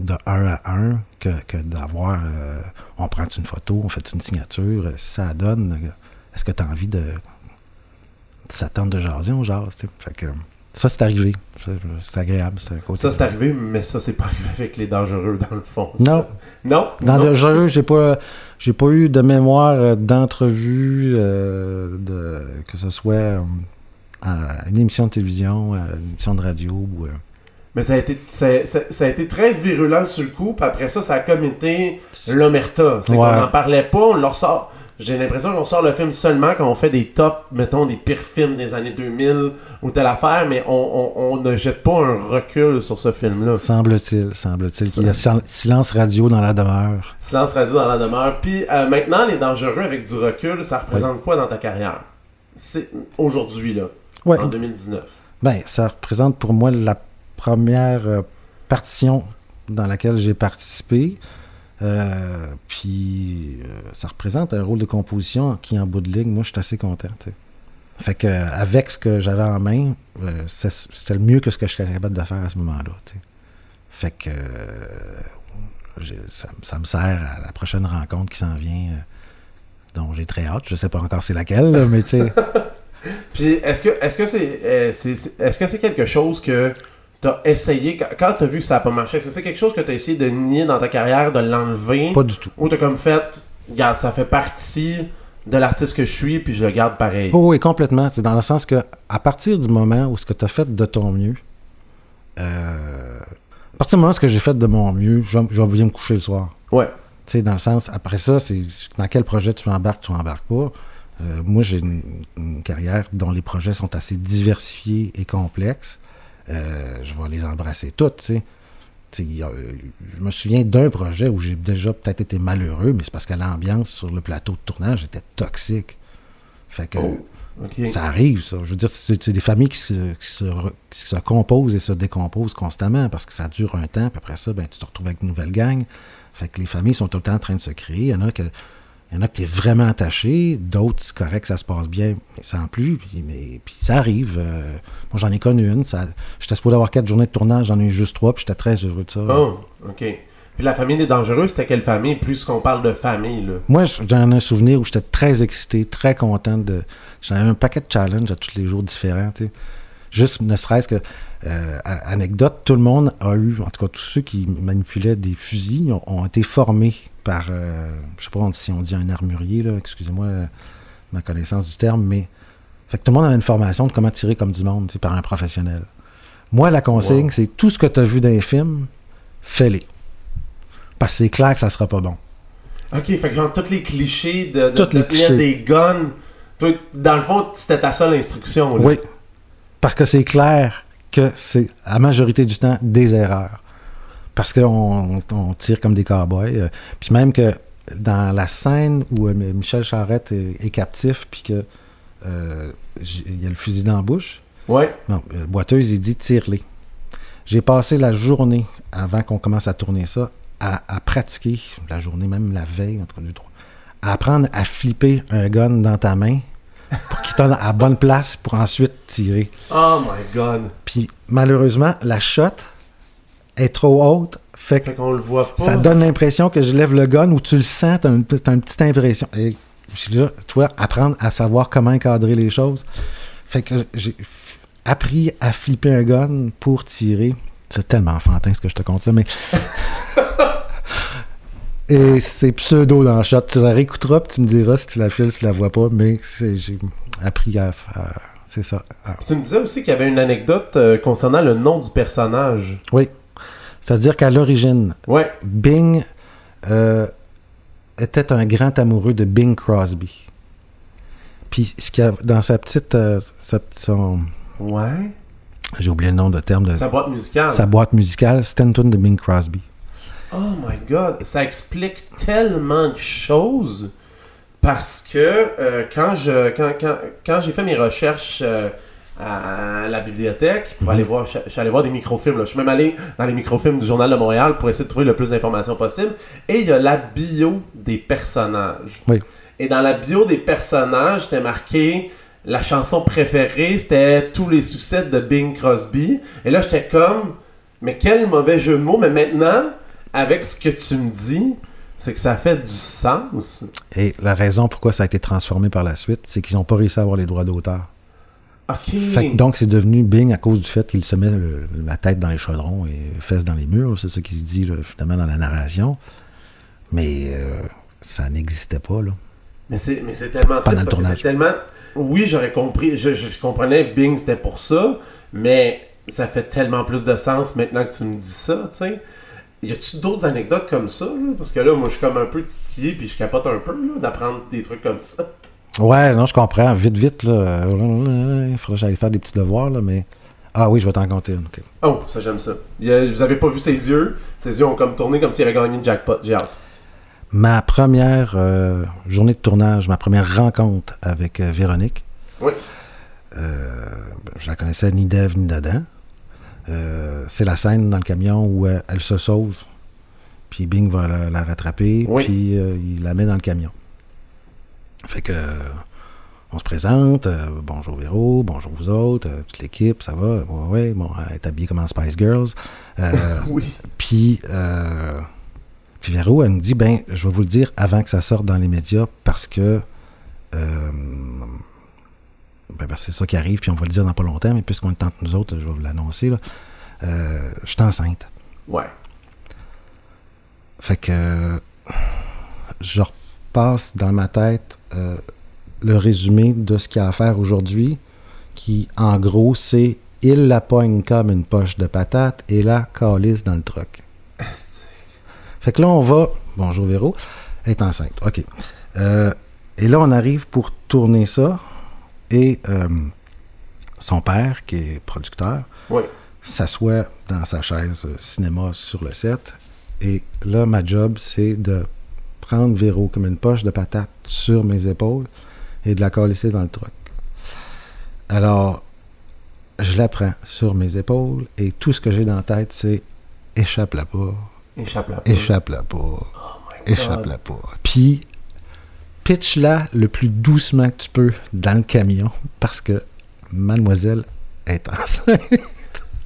de un à un que, que d'avoir, euh, on prend une photo, on fait une signature, si ça donne, est-ce que tu as envie de... Ça tente de jaser, on jase, tu sais. Fait que ça, c'est arrivé. C'est, agréable, c'est un côté... Ça, c'est arrivé, mais ça, c'est pas arrivé avec les dangereux, dans le fond. ça. Non. Non? Dans non? jeu, j'ai pas, j'ai pas eu de mémoire euh, d'entrevue, euh, de, que ce soit euh, à une émission de télévision, à une émission de radio. Ou, Mais ça a, été, ça, ça- ça a été très virulent sur le coup, puis après ça, ça a comme été l'omerta. C'est Ouais. qu'on n'en parlait pas, on le ressort. J'ai l'impression qu'on sort le film seulement quand on fait des tops, mettons, des pires films des années 2000 ou telle affaire, mais on, on- on ne jette pas un recul sur ce film-là. semble-t-il, semble-t-il qu'il y a sil- silence radio dans la demeure. Silence radio dans la demeure. Puis euh, maintenant, les dangereux avec du recul, ça représente quoi dans ta carrière? C'est aujourd'hui, là, Ouais, en 2019. ben, ça représente pour moi la première euh, partition dans laquelle j'ai participé. Euh, puis euh, ça représente un rôle de composition qui, en bout de ligne, moi, je suis assez content. Fait que avec ce que j'avais en main, c'est le mieux que ce que je suis capable de faire à ce moment-là. Fait que ça, me sert à la prochaine rencontre qui s'en vient, dont j'ai très hâte. Je sais pas encore c'est laquelle, mais tu sais. Puis est-ce que est-ce que c'est c'est- est-ce que c'est quelque chose que t'as essayé quand, t'as vu que ça a pas marché Est-ce que c'est quelque chose que t'as essayé de nier dans ta carrière, de l'enlever? Pas du tout. Ou t'as comme fait, regarde, ça fait partie de l'artiste que je suis, puis je le garde pareil? Oh, oui, complètement. C'est dans le sens que à partir du moment où ce que tu as fait de ton mieux, euh, à partir du moment où ce que j'ai fait de mon mieux, je vais, venir me coucher le soir. Ouais. Tu sais, dans le sens, après ça, c'est dans quel projet tu embarques, tu embarques pas. Euh, moi, j'ai une, une carrière dont les projets sont assez diversifiés et complexes. Euh, je vais les embrasser toutes, tu sais. Je me souviens d'un projet où j'ai déjà peut-être été malheureux, mais c'est parce que l'ambiance sur le plateau de tournage était toxique. Fait que Oh, ça arrive, ça. Je veux dire, c'est des familles qui se, qui, se, re- qui se composent et se décomposent constamment parce que ça dure un temps, puis après ça, ben, tu te retrouves avec une nouvelle gang. Fait que les familles sont tout le temps en train de se créer. Il y en a que il y en a que t'es vraiment attaché, d'autres, c'est correct, ça se passe bien, mais sans plus. Puis, mais, puis ça arrive. euh, moi, j'en ai connu une. Ça, j'étais supposé avoir quatre journées de tournage, j'en ai eu juste trois, puis j'étais très heureux de ça. Oh, ok. Puis la famille des dangereux, c'était quelle famille? Plus qu'on parle de famille, là? Moi, j'en ai un souvenir où j'étais très excité, très content de. J'avais un paquet de challenges à tous les jours différents, tu. Juste, ne serait-ce que. euh, anecdote, tout le monde a eu, en tout cas tous ceux qui manipulaient des fusils, ont, ont été formés par, euh, je sais pas si on dit un armurier, excusez-moi euh, ma connaissance du terme, mais fait que tout le monde avait une formation de comment tirer comme du monde, par un professionnel. Moi, la consigne, Wow. c'est tout ce que tu as vu dans les films, fais-les. Parce que c'est clair que ça sera pas bon. Ok, fait que genre, tous les clichés de, de, les tenir clichés. des guns. Toi, dans le fond, c'était ta seule instruction, là. Oui. Parce que c'est clair que c'est, à la majorité du temps, des erreurs. Parce qu'on on tire comme des cowboys. euh, Puis même que dans la scène où euh, Michel Charette est, est captif, puis que euh, il y a le fusil dans la bouche, Ouais. Boiteuse, il dit tire-les. J'ai passé la journée, avant qu'on commence à tourner ça, à, à pratiquer, la journée, même la veille, entre deux, trois, à apprendre à flipper un gun dans ta main pour qu'il donne à bonne place pour ensuite tirer. Oh my god. Puis malheureusement, la shot est trop haute, fait Fait qu'on le voit pas. ça donne l'impression que je lève le gun ou tu le sens, t'as une, t'as une petite impression. Et là, tu vois, apprendre à savoir comment encadrer les choses. Fait que j'ai appris à flipper un gun pour tirer. C'est tellement enfantin ce que je te compte là, mais. Et c'est pseudo dans le shot. Tu la réécouteras puis tu me diras si tu la files, si tu la vois pas, mais j'ai appris à. à- c'est ça. à- Tu me disais aussi qu'il y avait une anecdote euh, concernant le nom du personnage. Oui. C'est-à-dire qu'à l'origine, Ouais. Bing euh, était un grand amoureux de Bing Crosby. Puis ce qu'il a dans sa petite, euh, sa- son- Ouais. j'ai oublié le nom de terme de Sa boîte musicale. sa boîte musicale, c'était une tune de Bing Crosby. Oh my god, ça explique tellement de choses parce que euh, quand je quand, quand, quand j'ai fait mes recherches à la bibliothèque pour Mhm. aller voir je, je suis allé voir des microfilms là. je suis même allé dans les microfilms du journal de Montréal pour essayer de trouver le plus d'informations possible et il y a la bio des personnages. Oui. Et dans la bio des personnages, c'était marqué la chanson préférée, c'était tous les succès de Bing Crosby. Et là, j'étais comme, mais quel mauvais jeu de mots. Mais maintenant, avec ce que tu me dis, c'est que ça fait du sens. Et la raison pourquoi ça a été transformé par la suite, c'est qu'ils n'ont pas réussi à avoir les droits d'auteur. Fait que donc c'est devenu Bing à cause du fait qu'il se met le- la tête dans les chaudrons et fesses dans les murs. C'est ça qui se dit là, finalement dans la narration. Mais euh, ça n'existait pas là. Mais c'est, mais c'est tellement Pendant triste le parce que tournage. c'est tellement. Oui, j'aurais compris. Je, je, je comprenais Bing, c'était pour ça. Mais ça fait tellement plus de sens maintenant que tu me dis ça, tu sais. Y a-tu d'autres anecdotes comme ça, là? Parce que là, moi, je suis comme un peu titillé puis je capote un peu, d'apprendre des trucs comme ça. Ouais, non, je comprends. Vite, vite, là. Il faudrait que j'aille faire des petits devoirs, là, mais. Ah oui, je vais t'en compter une. Oh, ça, j'aime ça. A- vous avez pas vu ses yeux? Ses yeux ont comme tourné comme s'il avait gagné le jackpot. J'ai hâte. Ma première euh, journée de tournage, ma première rencontre avec euh, Véronique, Oui. euh, je la connaissais ni d'Ève ni d'Adam. Euh, c'est la scène dans le camion où elle se sauve, puis Bing va la, la rattraper, Oui. puis il la met dans le camion. Fait que euh, on se présente, euh, bonjour Véro, bonjour vous autres, euh, toute l'équipe, ça va, ouais, ouais, bon, elle est habillée comme en Spice Girls. Euh, Oui. puis, euh, puis Véro, elle nous dit, ben, je vais vous le dire avant que ça sorte dans les médias parce que euh, ben, ben, c'est ça qui arrive, puis on va le dire dans pas longtemps, mais puisqu'on est entre nous autres, je vais vous l'annoncer. Euh, je suis enceinte. Ouais. Fait que euh, je repasse dans ma tête euh, le résumé de ce qu'il y a à faire aujourd'hui, qui en gros c'est il la pogne comme une poche de patate et la calisse dans le truck. Fait que là on va, bonjour Véro, est enceinte, ok. Euh, et là on arrive pour tourner ça et euh, son père qui est producteur Oui. s'assoit dans sa chaise cinéma sur le set. Et là, ma job, c'est de prendre Véro comme une poche de patate sur mes épaules et de la colisser dans le truck. Alors, je la prends sur mes épaules et tout ce que j'ai dans la tête, c'est échappe-la pas, Échappe la échappe-la pas, Oh échappe-la pas. Puis, pitch-la le plus doucement que tu peux dans le camion parce que mademoiselle est enceinte.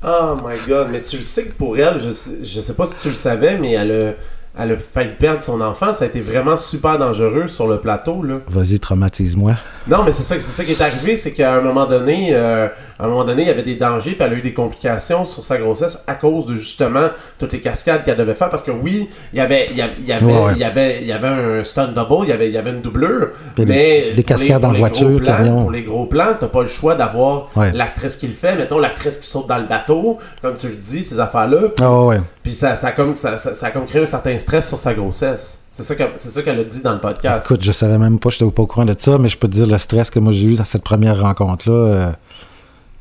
Oh my god, mais tu le sais que pour elle, je sais, je sais pas si tu le savais, mais elle a, elle a failli perdre son enfant. Ça a été vraiment super dangereux sur le plateau, là. Vas-y, traumatise-moi. Non, mais c'est ça, c'est ça qui est arrivé, c'est qu'à un moment donné, euh, à un moment donné, il y avait des dangers, puis elle a eu des complications sur sa grossesse à cause de justement toutes les cascades qu'elle devait faire. Parce que oui, il y avait, il y avait, il y avait, Ouais, ouais. il y avait, il y avait un stunt double, il y avait, il y avait une doublure, Puis mais les- cascades en voiture, plans- camion. Pour les gros plans, t'as pas le choix d'avoir Ouais. l'actrice qui le fait. Mettons l'actrice qui saute dans le bateau, comme tu le dis, ces affaires-là. Ah ouais. Puis ça, ça, a comme, ça, ça, ça a comme créé un certain stress sur sa grossesse. C'est ça qu'elle a dit dans le podcast. Écoute, je savais même pas, j'étais pas au courant de ça, mais je peux te dire le stress que moi j'ai eu dans cette première rencontre-là.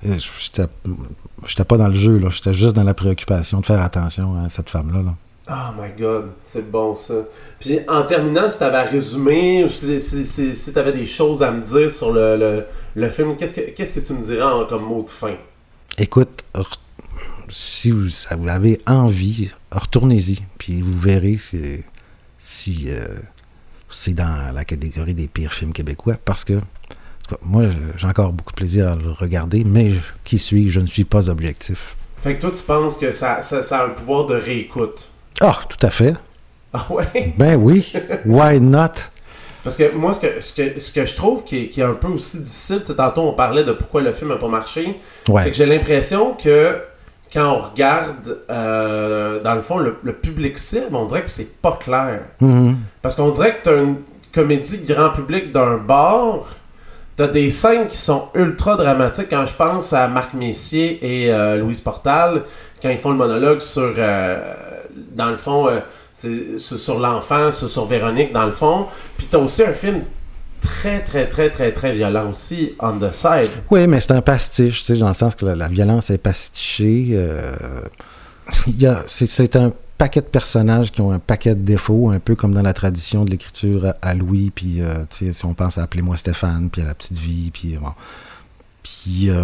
euh, j'étais pas dans le jeu, là. J'étais juste dans la préoccupation de faire attention à cette femme-là. là. Oh my god, c'est bon ça. Puis en terminant, si t'avais à résumer, si, si, si, si t'avais des choses à me dire sur le, le, le film, qu'est-ce que, tu me dirais en- comme mot de fin? Écoute, si vous, ça vous avez envie, retournez-y, puis vous verrez si, si, euh, c'est dans la catégorie des pires films québécois, parce que moi, j'ai encore beaucoup de plaisir à le regarder, mais je- qui suis je ne suis pas objectif. Fait que toi, tu penses que ça, ça, ça a un pouvoir de réécoute? Ah, tout à fait. Ah ouais? Ben oui, why not? Parce que moi, ce que, ce que, ce que je trouve qui est, qui est un peu aussi difficile, c'est tantôt on parlait de pourquoi le film n'a pas marché, c'est que j'ai l'impression que quand on regarde, euh, dans le fond, le, le public cible, on dirait que c'est pas clair. Mhm. Parce qu'on dirait que t'as une comédie grand public d'un bar, t'as des scènes qui sont ultra dramatiques. Quand je pense à Marc Messier et euh, Louise Portal, quand ils font le monologue sur, euh, dans le fond, euh, c'est sur, sur l'enfant, sur, sur Véronique, dans le fond. Puis t'as aussi un film très, très, très, très, très violent aussi, On the Side. Oui, mais c'est un pastiche, tu sais, dans le sens que la, violence est pastichée. euh, c'est, un paquet de personnages qui ont un paquet de défauts, un peu comme dans la tradition de l'écriture à, Louis, puis euh, si on pense à Appelez-moi Stéphane, puis à La Petite Vie, puis bon. Puis euh,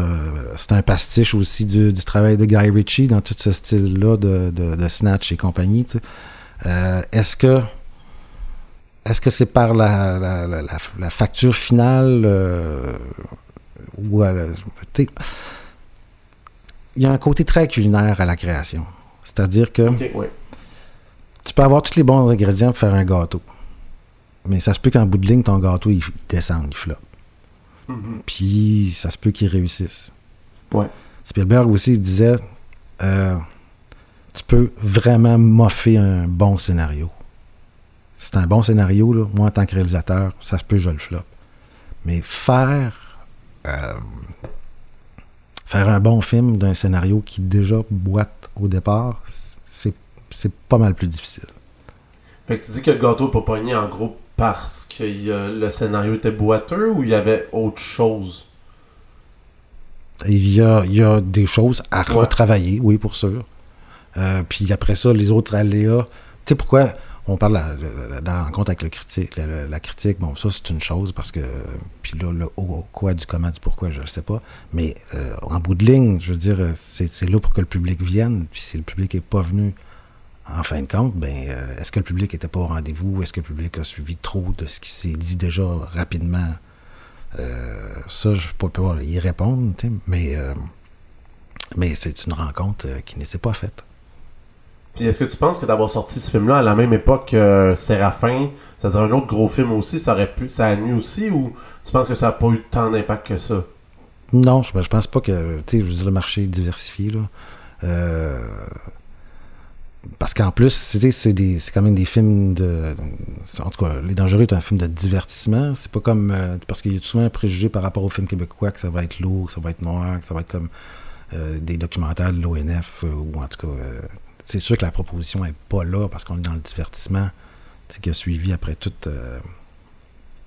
c'est un pastiche aussi du, du travail de Guy Ritchie dans tout ce style-là de, de- de Snatch et compagnie. est-ce que est-ce que c'est par la, la, la- la- la facture finale euh, ou euh, il y a un côté très culinaire à la création. C'est-à-dire que ouais. tu peux avoir tous les bons ingrédients pour faire un gâteau. Mais ça se peut qu'en bout de ligne, ton gâteau, il, il descende, il floppe. Mhm. Puis ça se peut qu'il réussisse. Ouais. Spielberg aussi il disait euh, tu peux vraiment moffer un bon scénario. C'est un bon scénario, là, moi en tant que réalisateur, ça se peut je le floppe. Mais faire euh, faire un bon film d'un scénario qui déjà boite au départ, c'est, pas mal plus difficile. Fait que tu dis que le gâteau peut pogner en gros parce que euh, le scénario était boiteux ou il y avait autre chose? Il y a, il y a des choses à Ouais. retravailler, oui, pour sûr. Euh, puis après ça, les autres aléas. Tu sais pourquoi on parle dans la rencontre avec le critique, la, critique, bon, ça c'est une chose parce que. Puis là, le quoi, du comment, du pourquoi, je ne sais pas. Mais euh, en bout de ligne, je veux dire, euh, c'est là pour que le public vienne. Puis si le public n'est pas venu en fin de compte, ben, euh, est-ce que le public était pas au rendez-vous? Est-ce que le public a suivi trop de ce qui s'est dit déjà rapidement? Ça, je ne peux pas y répondre, mais, mais c'est une rencontre qui ne s'est pas faite. Puis est-ce que tu penses que d'avoir sorti ce film-là à la même époque que Séraphin, c'est-à-dire un autre gros film aussi, ça aurait pu, ça a nuit aussi, ou tu penses que ça n'a pas eu tant d'impact que ça? Non, je, je pense pas que. Tu sais, je veux dire, le marché est diversifié, là. Euh, parce qu'en plus, c'est quand même des films de. En tout cas, Les Dangereux est un film de divertissement. C'est pas comme. euh, parce qu'il y a souvent un préjugé par rapport aux films québécois que ça va être lourd, que ça va être noir, que ça va être comme euh, des documentaires de l'ONF, euh, ou en tout cas. Euh, c'est sûr que la proposition est pas là parce qu'on est dans le divertissement qui a suivi après toutes euh,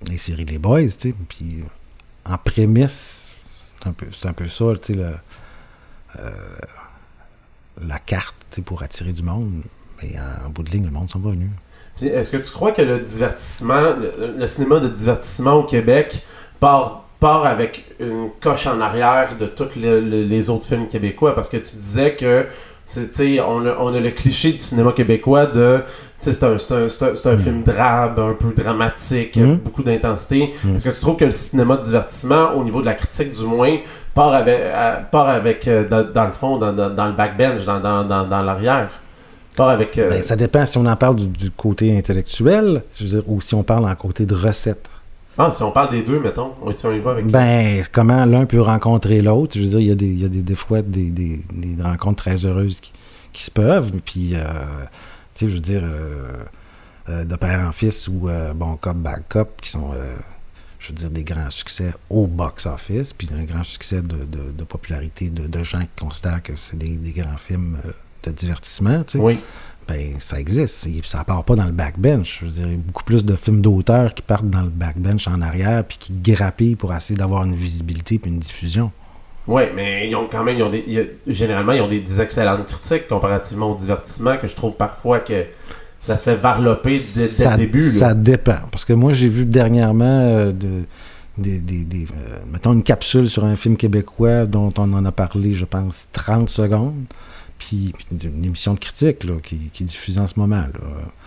les séries Les Boys. Puis en prémisse, c'est un peu, un peu ça, le- euh, la carte pour attirer du monde. Mais en, en bout de ligne, le monde ne sont pas venus. Est-ce que tu crois que le divertissement, le, cinéma de divertissement au Québec part, part avec une coche en arrière de tous le- le- les autres films québécois? Parce que tu disais que on a, on a le cliché du cinéma québécois de. C'est un, c'est un, c'est un, c'est un film drabe, un peu dramatique, Mm. beaucoup d'intensité. Mm. Est-ce que tu trouves que le cinéma de divertissement, au niveau de la critique du moins, part avec, à- part avec euh, dans, dans le fond, dans, dans, dans le backbench, dans, dans, l'arrière? Avec. euh, Ben, ça dépend si on en parle du, du côté intellectuel, je veux dire, ou si on parle en côté de recette. Ah, si on parle des deux, mettons. Si on y va avec. Ben, comment l'un peut rencontrer l'autre. Je veux dire, il y a des, il y a des, des fois des, des, des rencontres très heureuses qui, qui se peuvent. Puis, euh, tu sais, je veux dire, euh, euh, de père en fils ou Bon Cop, Bad Cop, qui sont, je veux dire, des grands succès au box-office, puis un grand succès de, de, de popularité de, de gens qui considèrent que c'est des, des grands films de divertissement, tu sais. Oui. Ben, ça existe. Et Ça part pas dans le backbench. Je veux dire, il y a beaucoup plus de films d'auteurs qui partent dans le backbench en arrière puis qui grappillent pour essayer d'avoir une visibilité puis une diffusion. Oui, mais ils ont quand même, ils ont des, généralement, ils ont des, des excellentes critiques comparativement au divertissement que je trouve parfois que ça se fait varloper dès, ça, le début. là. ça dépend. Parce que moi, j'ai vu dernièrement euh, de- des, des- des, euh, mettons une capsule sur un film québécois dont on en a parlé, je pense, 30 secondes. Une émission de critique là, qui, qui est diffusée en ce moment. Là.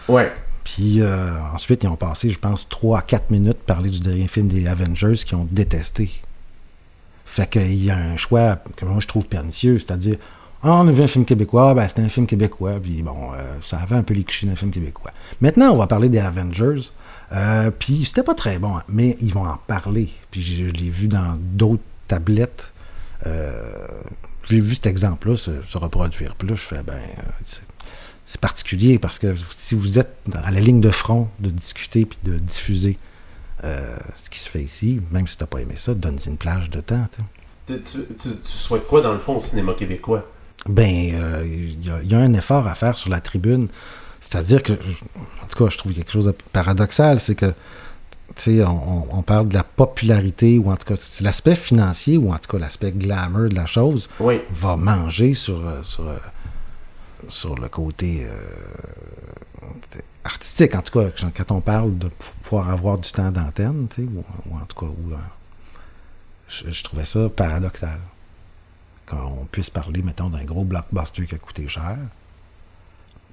Ouais. Puis euh, ensuite, ils ont passé, je pense, 3 à 4 minutes parler du dernier film des Avengers qu'ils ont détesté. Fait qu'il y a un choix que moi je trouve pernicieux, c'est-à-dire, ah, on a vu un film québécois, ben c'était un film québécois, puis bon, euh, ça avait un peu les clichés d'un film québécois. Maintenant, on va parler des Avengers, euh, puis c'était pas très bon, mais ils vont en parler. Puis je, l'ai vu dans d'autres tablettes. Euh, j'ai vu cet exemple-là se, se reproduire. Puis là, je fais, ben, euh, c'est- particulier parce que si vous êtes à la ligne de front de discuter puis de diffuser euh, ce qui se fait ici, même si t'as pas aimé ça, donne une plage de temps. tu. Tu, tu- souhaites quoi dans le fond au cinéma québécois? Ben, euh, il y, a- il y a un effort à faire sur la tribune. C'est-à-dire que, en tout cas, je trouve quelque chose de paradoxal, c'est que, on, on- on parle de la popularité, ou en tout cas, l'aspect financier, ou en tout cas l'aspect glamour de la chose, Oui. va manger sur, euh, sur, euh, sur le côté euh, artistique. En tout cas, quand- quand on parle de pou- pouvoir avoir du temps d'antenne, ou, ou en tout cas, ou, je, je trouvais ça paradoxal. Qu'on puisse parler, mettons, d'un gros blockbuster qui a coûté cher.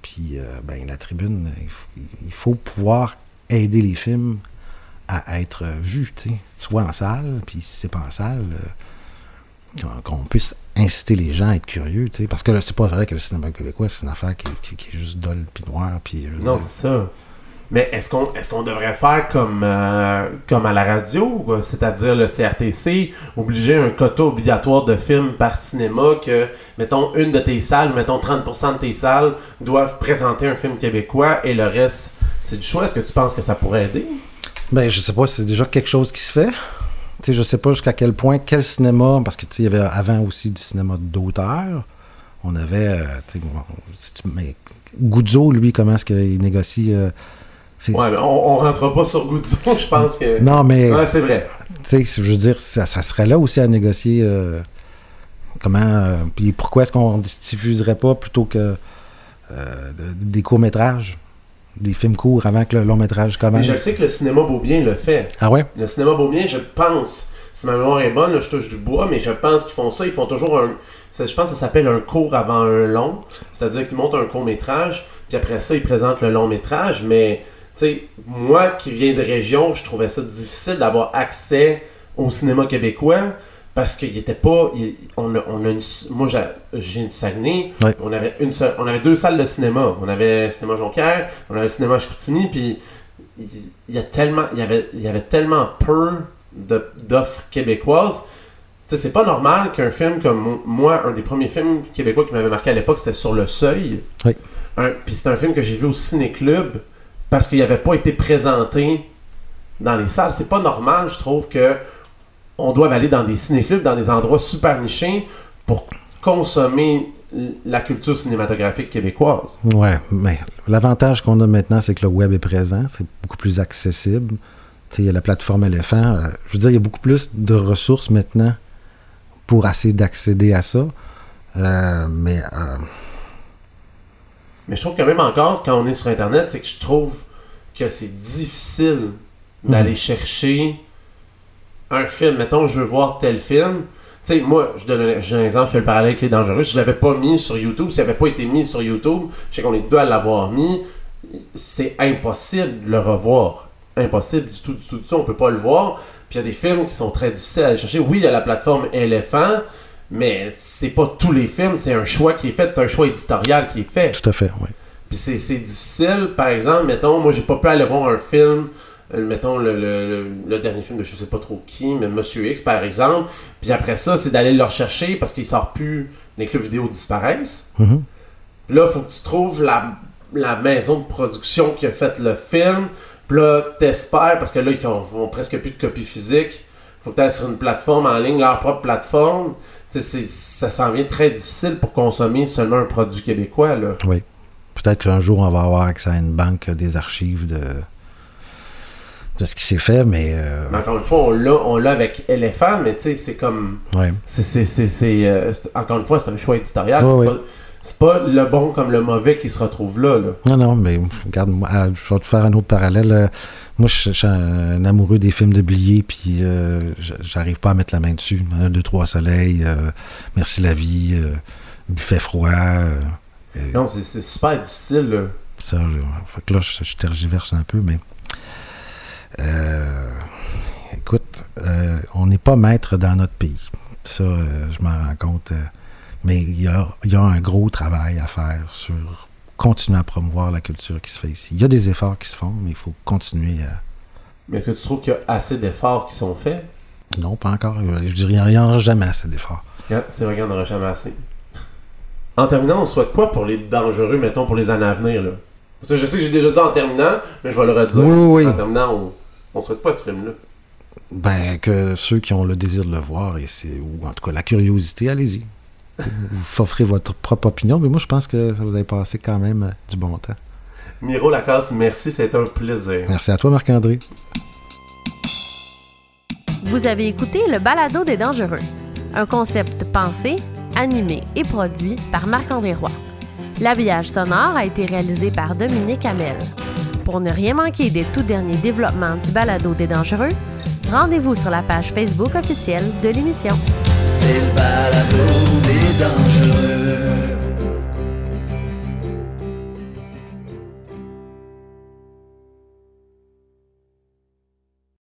Puis, euh, ben, la tribune, il faut, il faut pouvoir aider les films à être vus, tu sais, soit en salle, puis si c'est pas en salle, euh, qu'on- puisse inciter les gens à être curieux, tu sais, parce que là, c'est pas vrai que le cinéma québécois, c'est une affaire qui, qui- qui est juste dolle puis noire, puis... Non, c'est ça. Mais est-ce qu'on est-ce qu'on devrait faire comme, euh, comme à la radio, c'est-à-dire le CRTC, obliger un quota obligatoire de films par cinéma que, mettons, une de tes salles, mettons 30% de tes salles doivent présenter un film québécois et le reste, c'est du choix. Est-ce que tu penses que ça pourrait aider? Ben, je sais pas, c'est déjà quelque chose qui se fait. Sais, je sais pas jusqu'à quel point, quel cinéma, parce que tu sais, il y avait avant aussi du cinéma d'auteur. On avait, euh, si tu- mais Guzzo, lui, comment est-ce qu'il négocie euh, Ouais, mais on, on rentrera pas sur Guzzo, je pense que... Non, mais Ouais, c'est vrai. tu sais, je veux dire, ça, ça serait là aussi à négocier. euh, comment, euh, puis pourquoi est-ce qu'on diffuserait pas plutôt que de- des courts-métrages, des films courts avant que le long-métrage Mais commence? je sais que le cinéma Beaubien le fait. Ah ouais? Le cinéma Beaubien, je pense, si ma mémoire est bonne, là, je touche du bois, mais je pense qu'ils font ça. Ils font toujours un. ça, Je pense que ça s'appelle un court avant un long. C'est-à-dire qu'ils montent un court métrage, puis après ça, ils présentent le long métrage. Mais, tu sais, moi qui viens de région, je trouvais ça difficile d'avoir accès au cinéma québécois. Parce qu'il était pas. il- on a, on a une, moi, j'ai- du Saguenay. Ouais. On, avait une seule- on avait deux salles de cinéma. On avait le cinéma Jonquière, on avait le cinéma Chicoutimi, puis il il y a tellement il y avait il y avait tellement peu d'offres québécoises tu sais c'est pas normal qu'un film comme mo- moi un des premiers films québécois qui m'avait marqué à l'époque c'était sur le seuil Oui. Puis c'est un film que j'ai vu au ciné club parce qu'il n'avait pas été présenté dans les salles c'est pas normal je trouve que on doit aller dans des ciné-clubs dans des endroits super nichés pour consommer la culture cinématographique québécoise Ouais, mais l'avantage qu'on a maintenant, c'est que le web est présent, c'est beaucoup plus accessible. Il y a la plateforme éléphant. euh, je veux dire, il y a beaucoup plus de ressources maintenant pour essayer d'accéder à ça. Euh, mais euh, Mais je trouve que même encore, quand on est sur Internet, c'est que je trouve que c'est difficile d'aller chercher un film. Mettons, je veux voir tel film. Tu sais, moi, je donne un, exemple, je fais le parallèle avec les dangereux. Si je l'avais pas mis sur YouTube, s'il n'avait pas été mis sur YouTube, je sais qu'on est deux à l'avoir mis, c'est impossible de le revoir. Impossible du tout, du tout, du tout. On peut pas le voir. Puis il y a des films qui sont très difficiles à aller chercher. Oui, il y a la plateforme Elephant, mais c'est pas tous les films. C'est un choix qui est fait. C'est un choix éditorial qui est fait. Tout à fait, oui. Puis c'est, c'est difficile. Par exemple, mettons, moi, j'ai pas pu aller voir un film. Euh, Mettons le, le, dernier film de je sais pas trop qui, mais Monsieur X par exemple. Puis après ça, c'est d'aller le rechercher parce qu'il sort plus. Les clubs vidéo disparaissent. Mhm. Là, faut que tu trouves la, la maison de production qui a fait le film. Puis là, t'espères, parce que là, ils font, font presque plus de copies physiques. Faut que tu ailles sur une plateforme en ligne, leur propre plateforme. Ça s'en vient très difficile pour consommer seulement un produit québécois. Là. Oui. Peut-être qu'un jour, on va avoir accès à une banque des archives de, de ce qui s'est fait, mais. euh, Mais encore une fois, on l'a, on l'a avec Elephant, mais tu sais, c'est comme. ouais. C'est, c'est, c'est, c'est, euh, c'est- encore une fois, c'est un choix éditorial. Ouais, c'est. Pas, le bon comme le mauvais qui se retrouve là. là. Non, non, mais regarde, moi, ah, je vais te faire un autre parallèle. euh, Moi, je, je suis un amoureux des films de Blier, puis euh, j'arrive pas à mettre la main dessus. Un, deux, trois soleils, Merci la vie, Buffet froid. Non, c'est, super difficile. Là. ça, je- fait que là, je, je tergiverse un peu, mais. Euh, écoute, euh, on n'est pas maître dans notre pays. Ça, euh, je m'en rends compte. euh, mais il y a, il y a un gros travail à faire sur continuer à promouvoir la culture qui se fait ici. Il y a des efforts qui se font, mais il faut continuer à. Mais est-ce que tu trouves qu'il y a assez d'efforts qui sont faits? Non, pas encore. Je dirais, il n'y en aura jamais assez d'efforts. C'est vrai qu'il n'y en aura jamais assez. En terminant, on souhaite quoi pour les dangereux, mettons, pour les années à venir, là? Parce que je sais que j'ai déjà dit en terminant, mais je vais le redire. Oui, oui. En terminant, on, on souhaite pas ce film-là. Ben, que ceux qui ont le désir de le voir, et c'est, ou en tout cas la curiosité, allez-y. Vous offrez votre propre opinion, mais moi, je pense que ça vous a passé quand même euh, du bon temps. Miro Lacasse, merci, c'était un plaisir. Merci à toi, Marc-André. Vous avez écouté le Balado des Dangereux, un concept pensé, animé et produit par Marc-André Roy. L'habillage sonore a été réalisé par Dominique Hamel. Pour ne rien manquer des tout derniers développements du Balado des Dangereux, rendez-vous sur la page Facebook officielle de l'émission. C'est le balado des dangereux.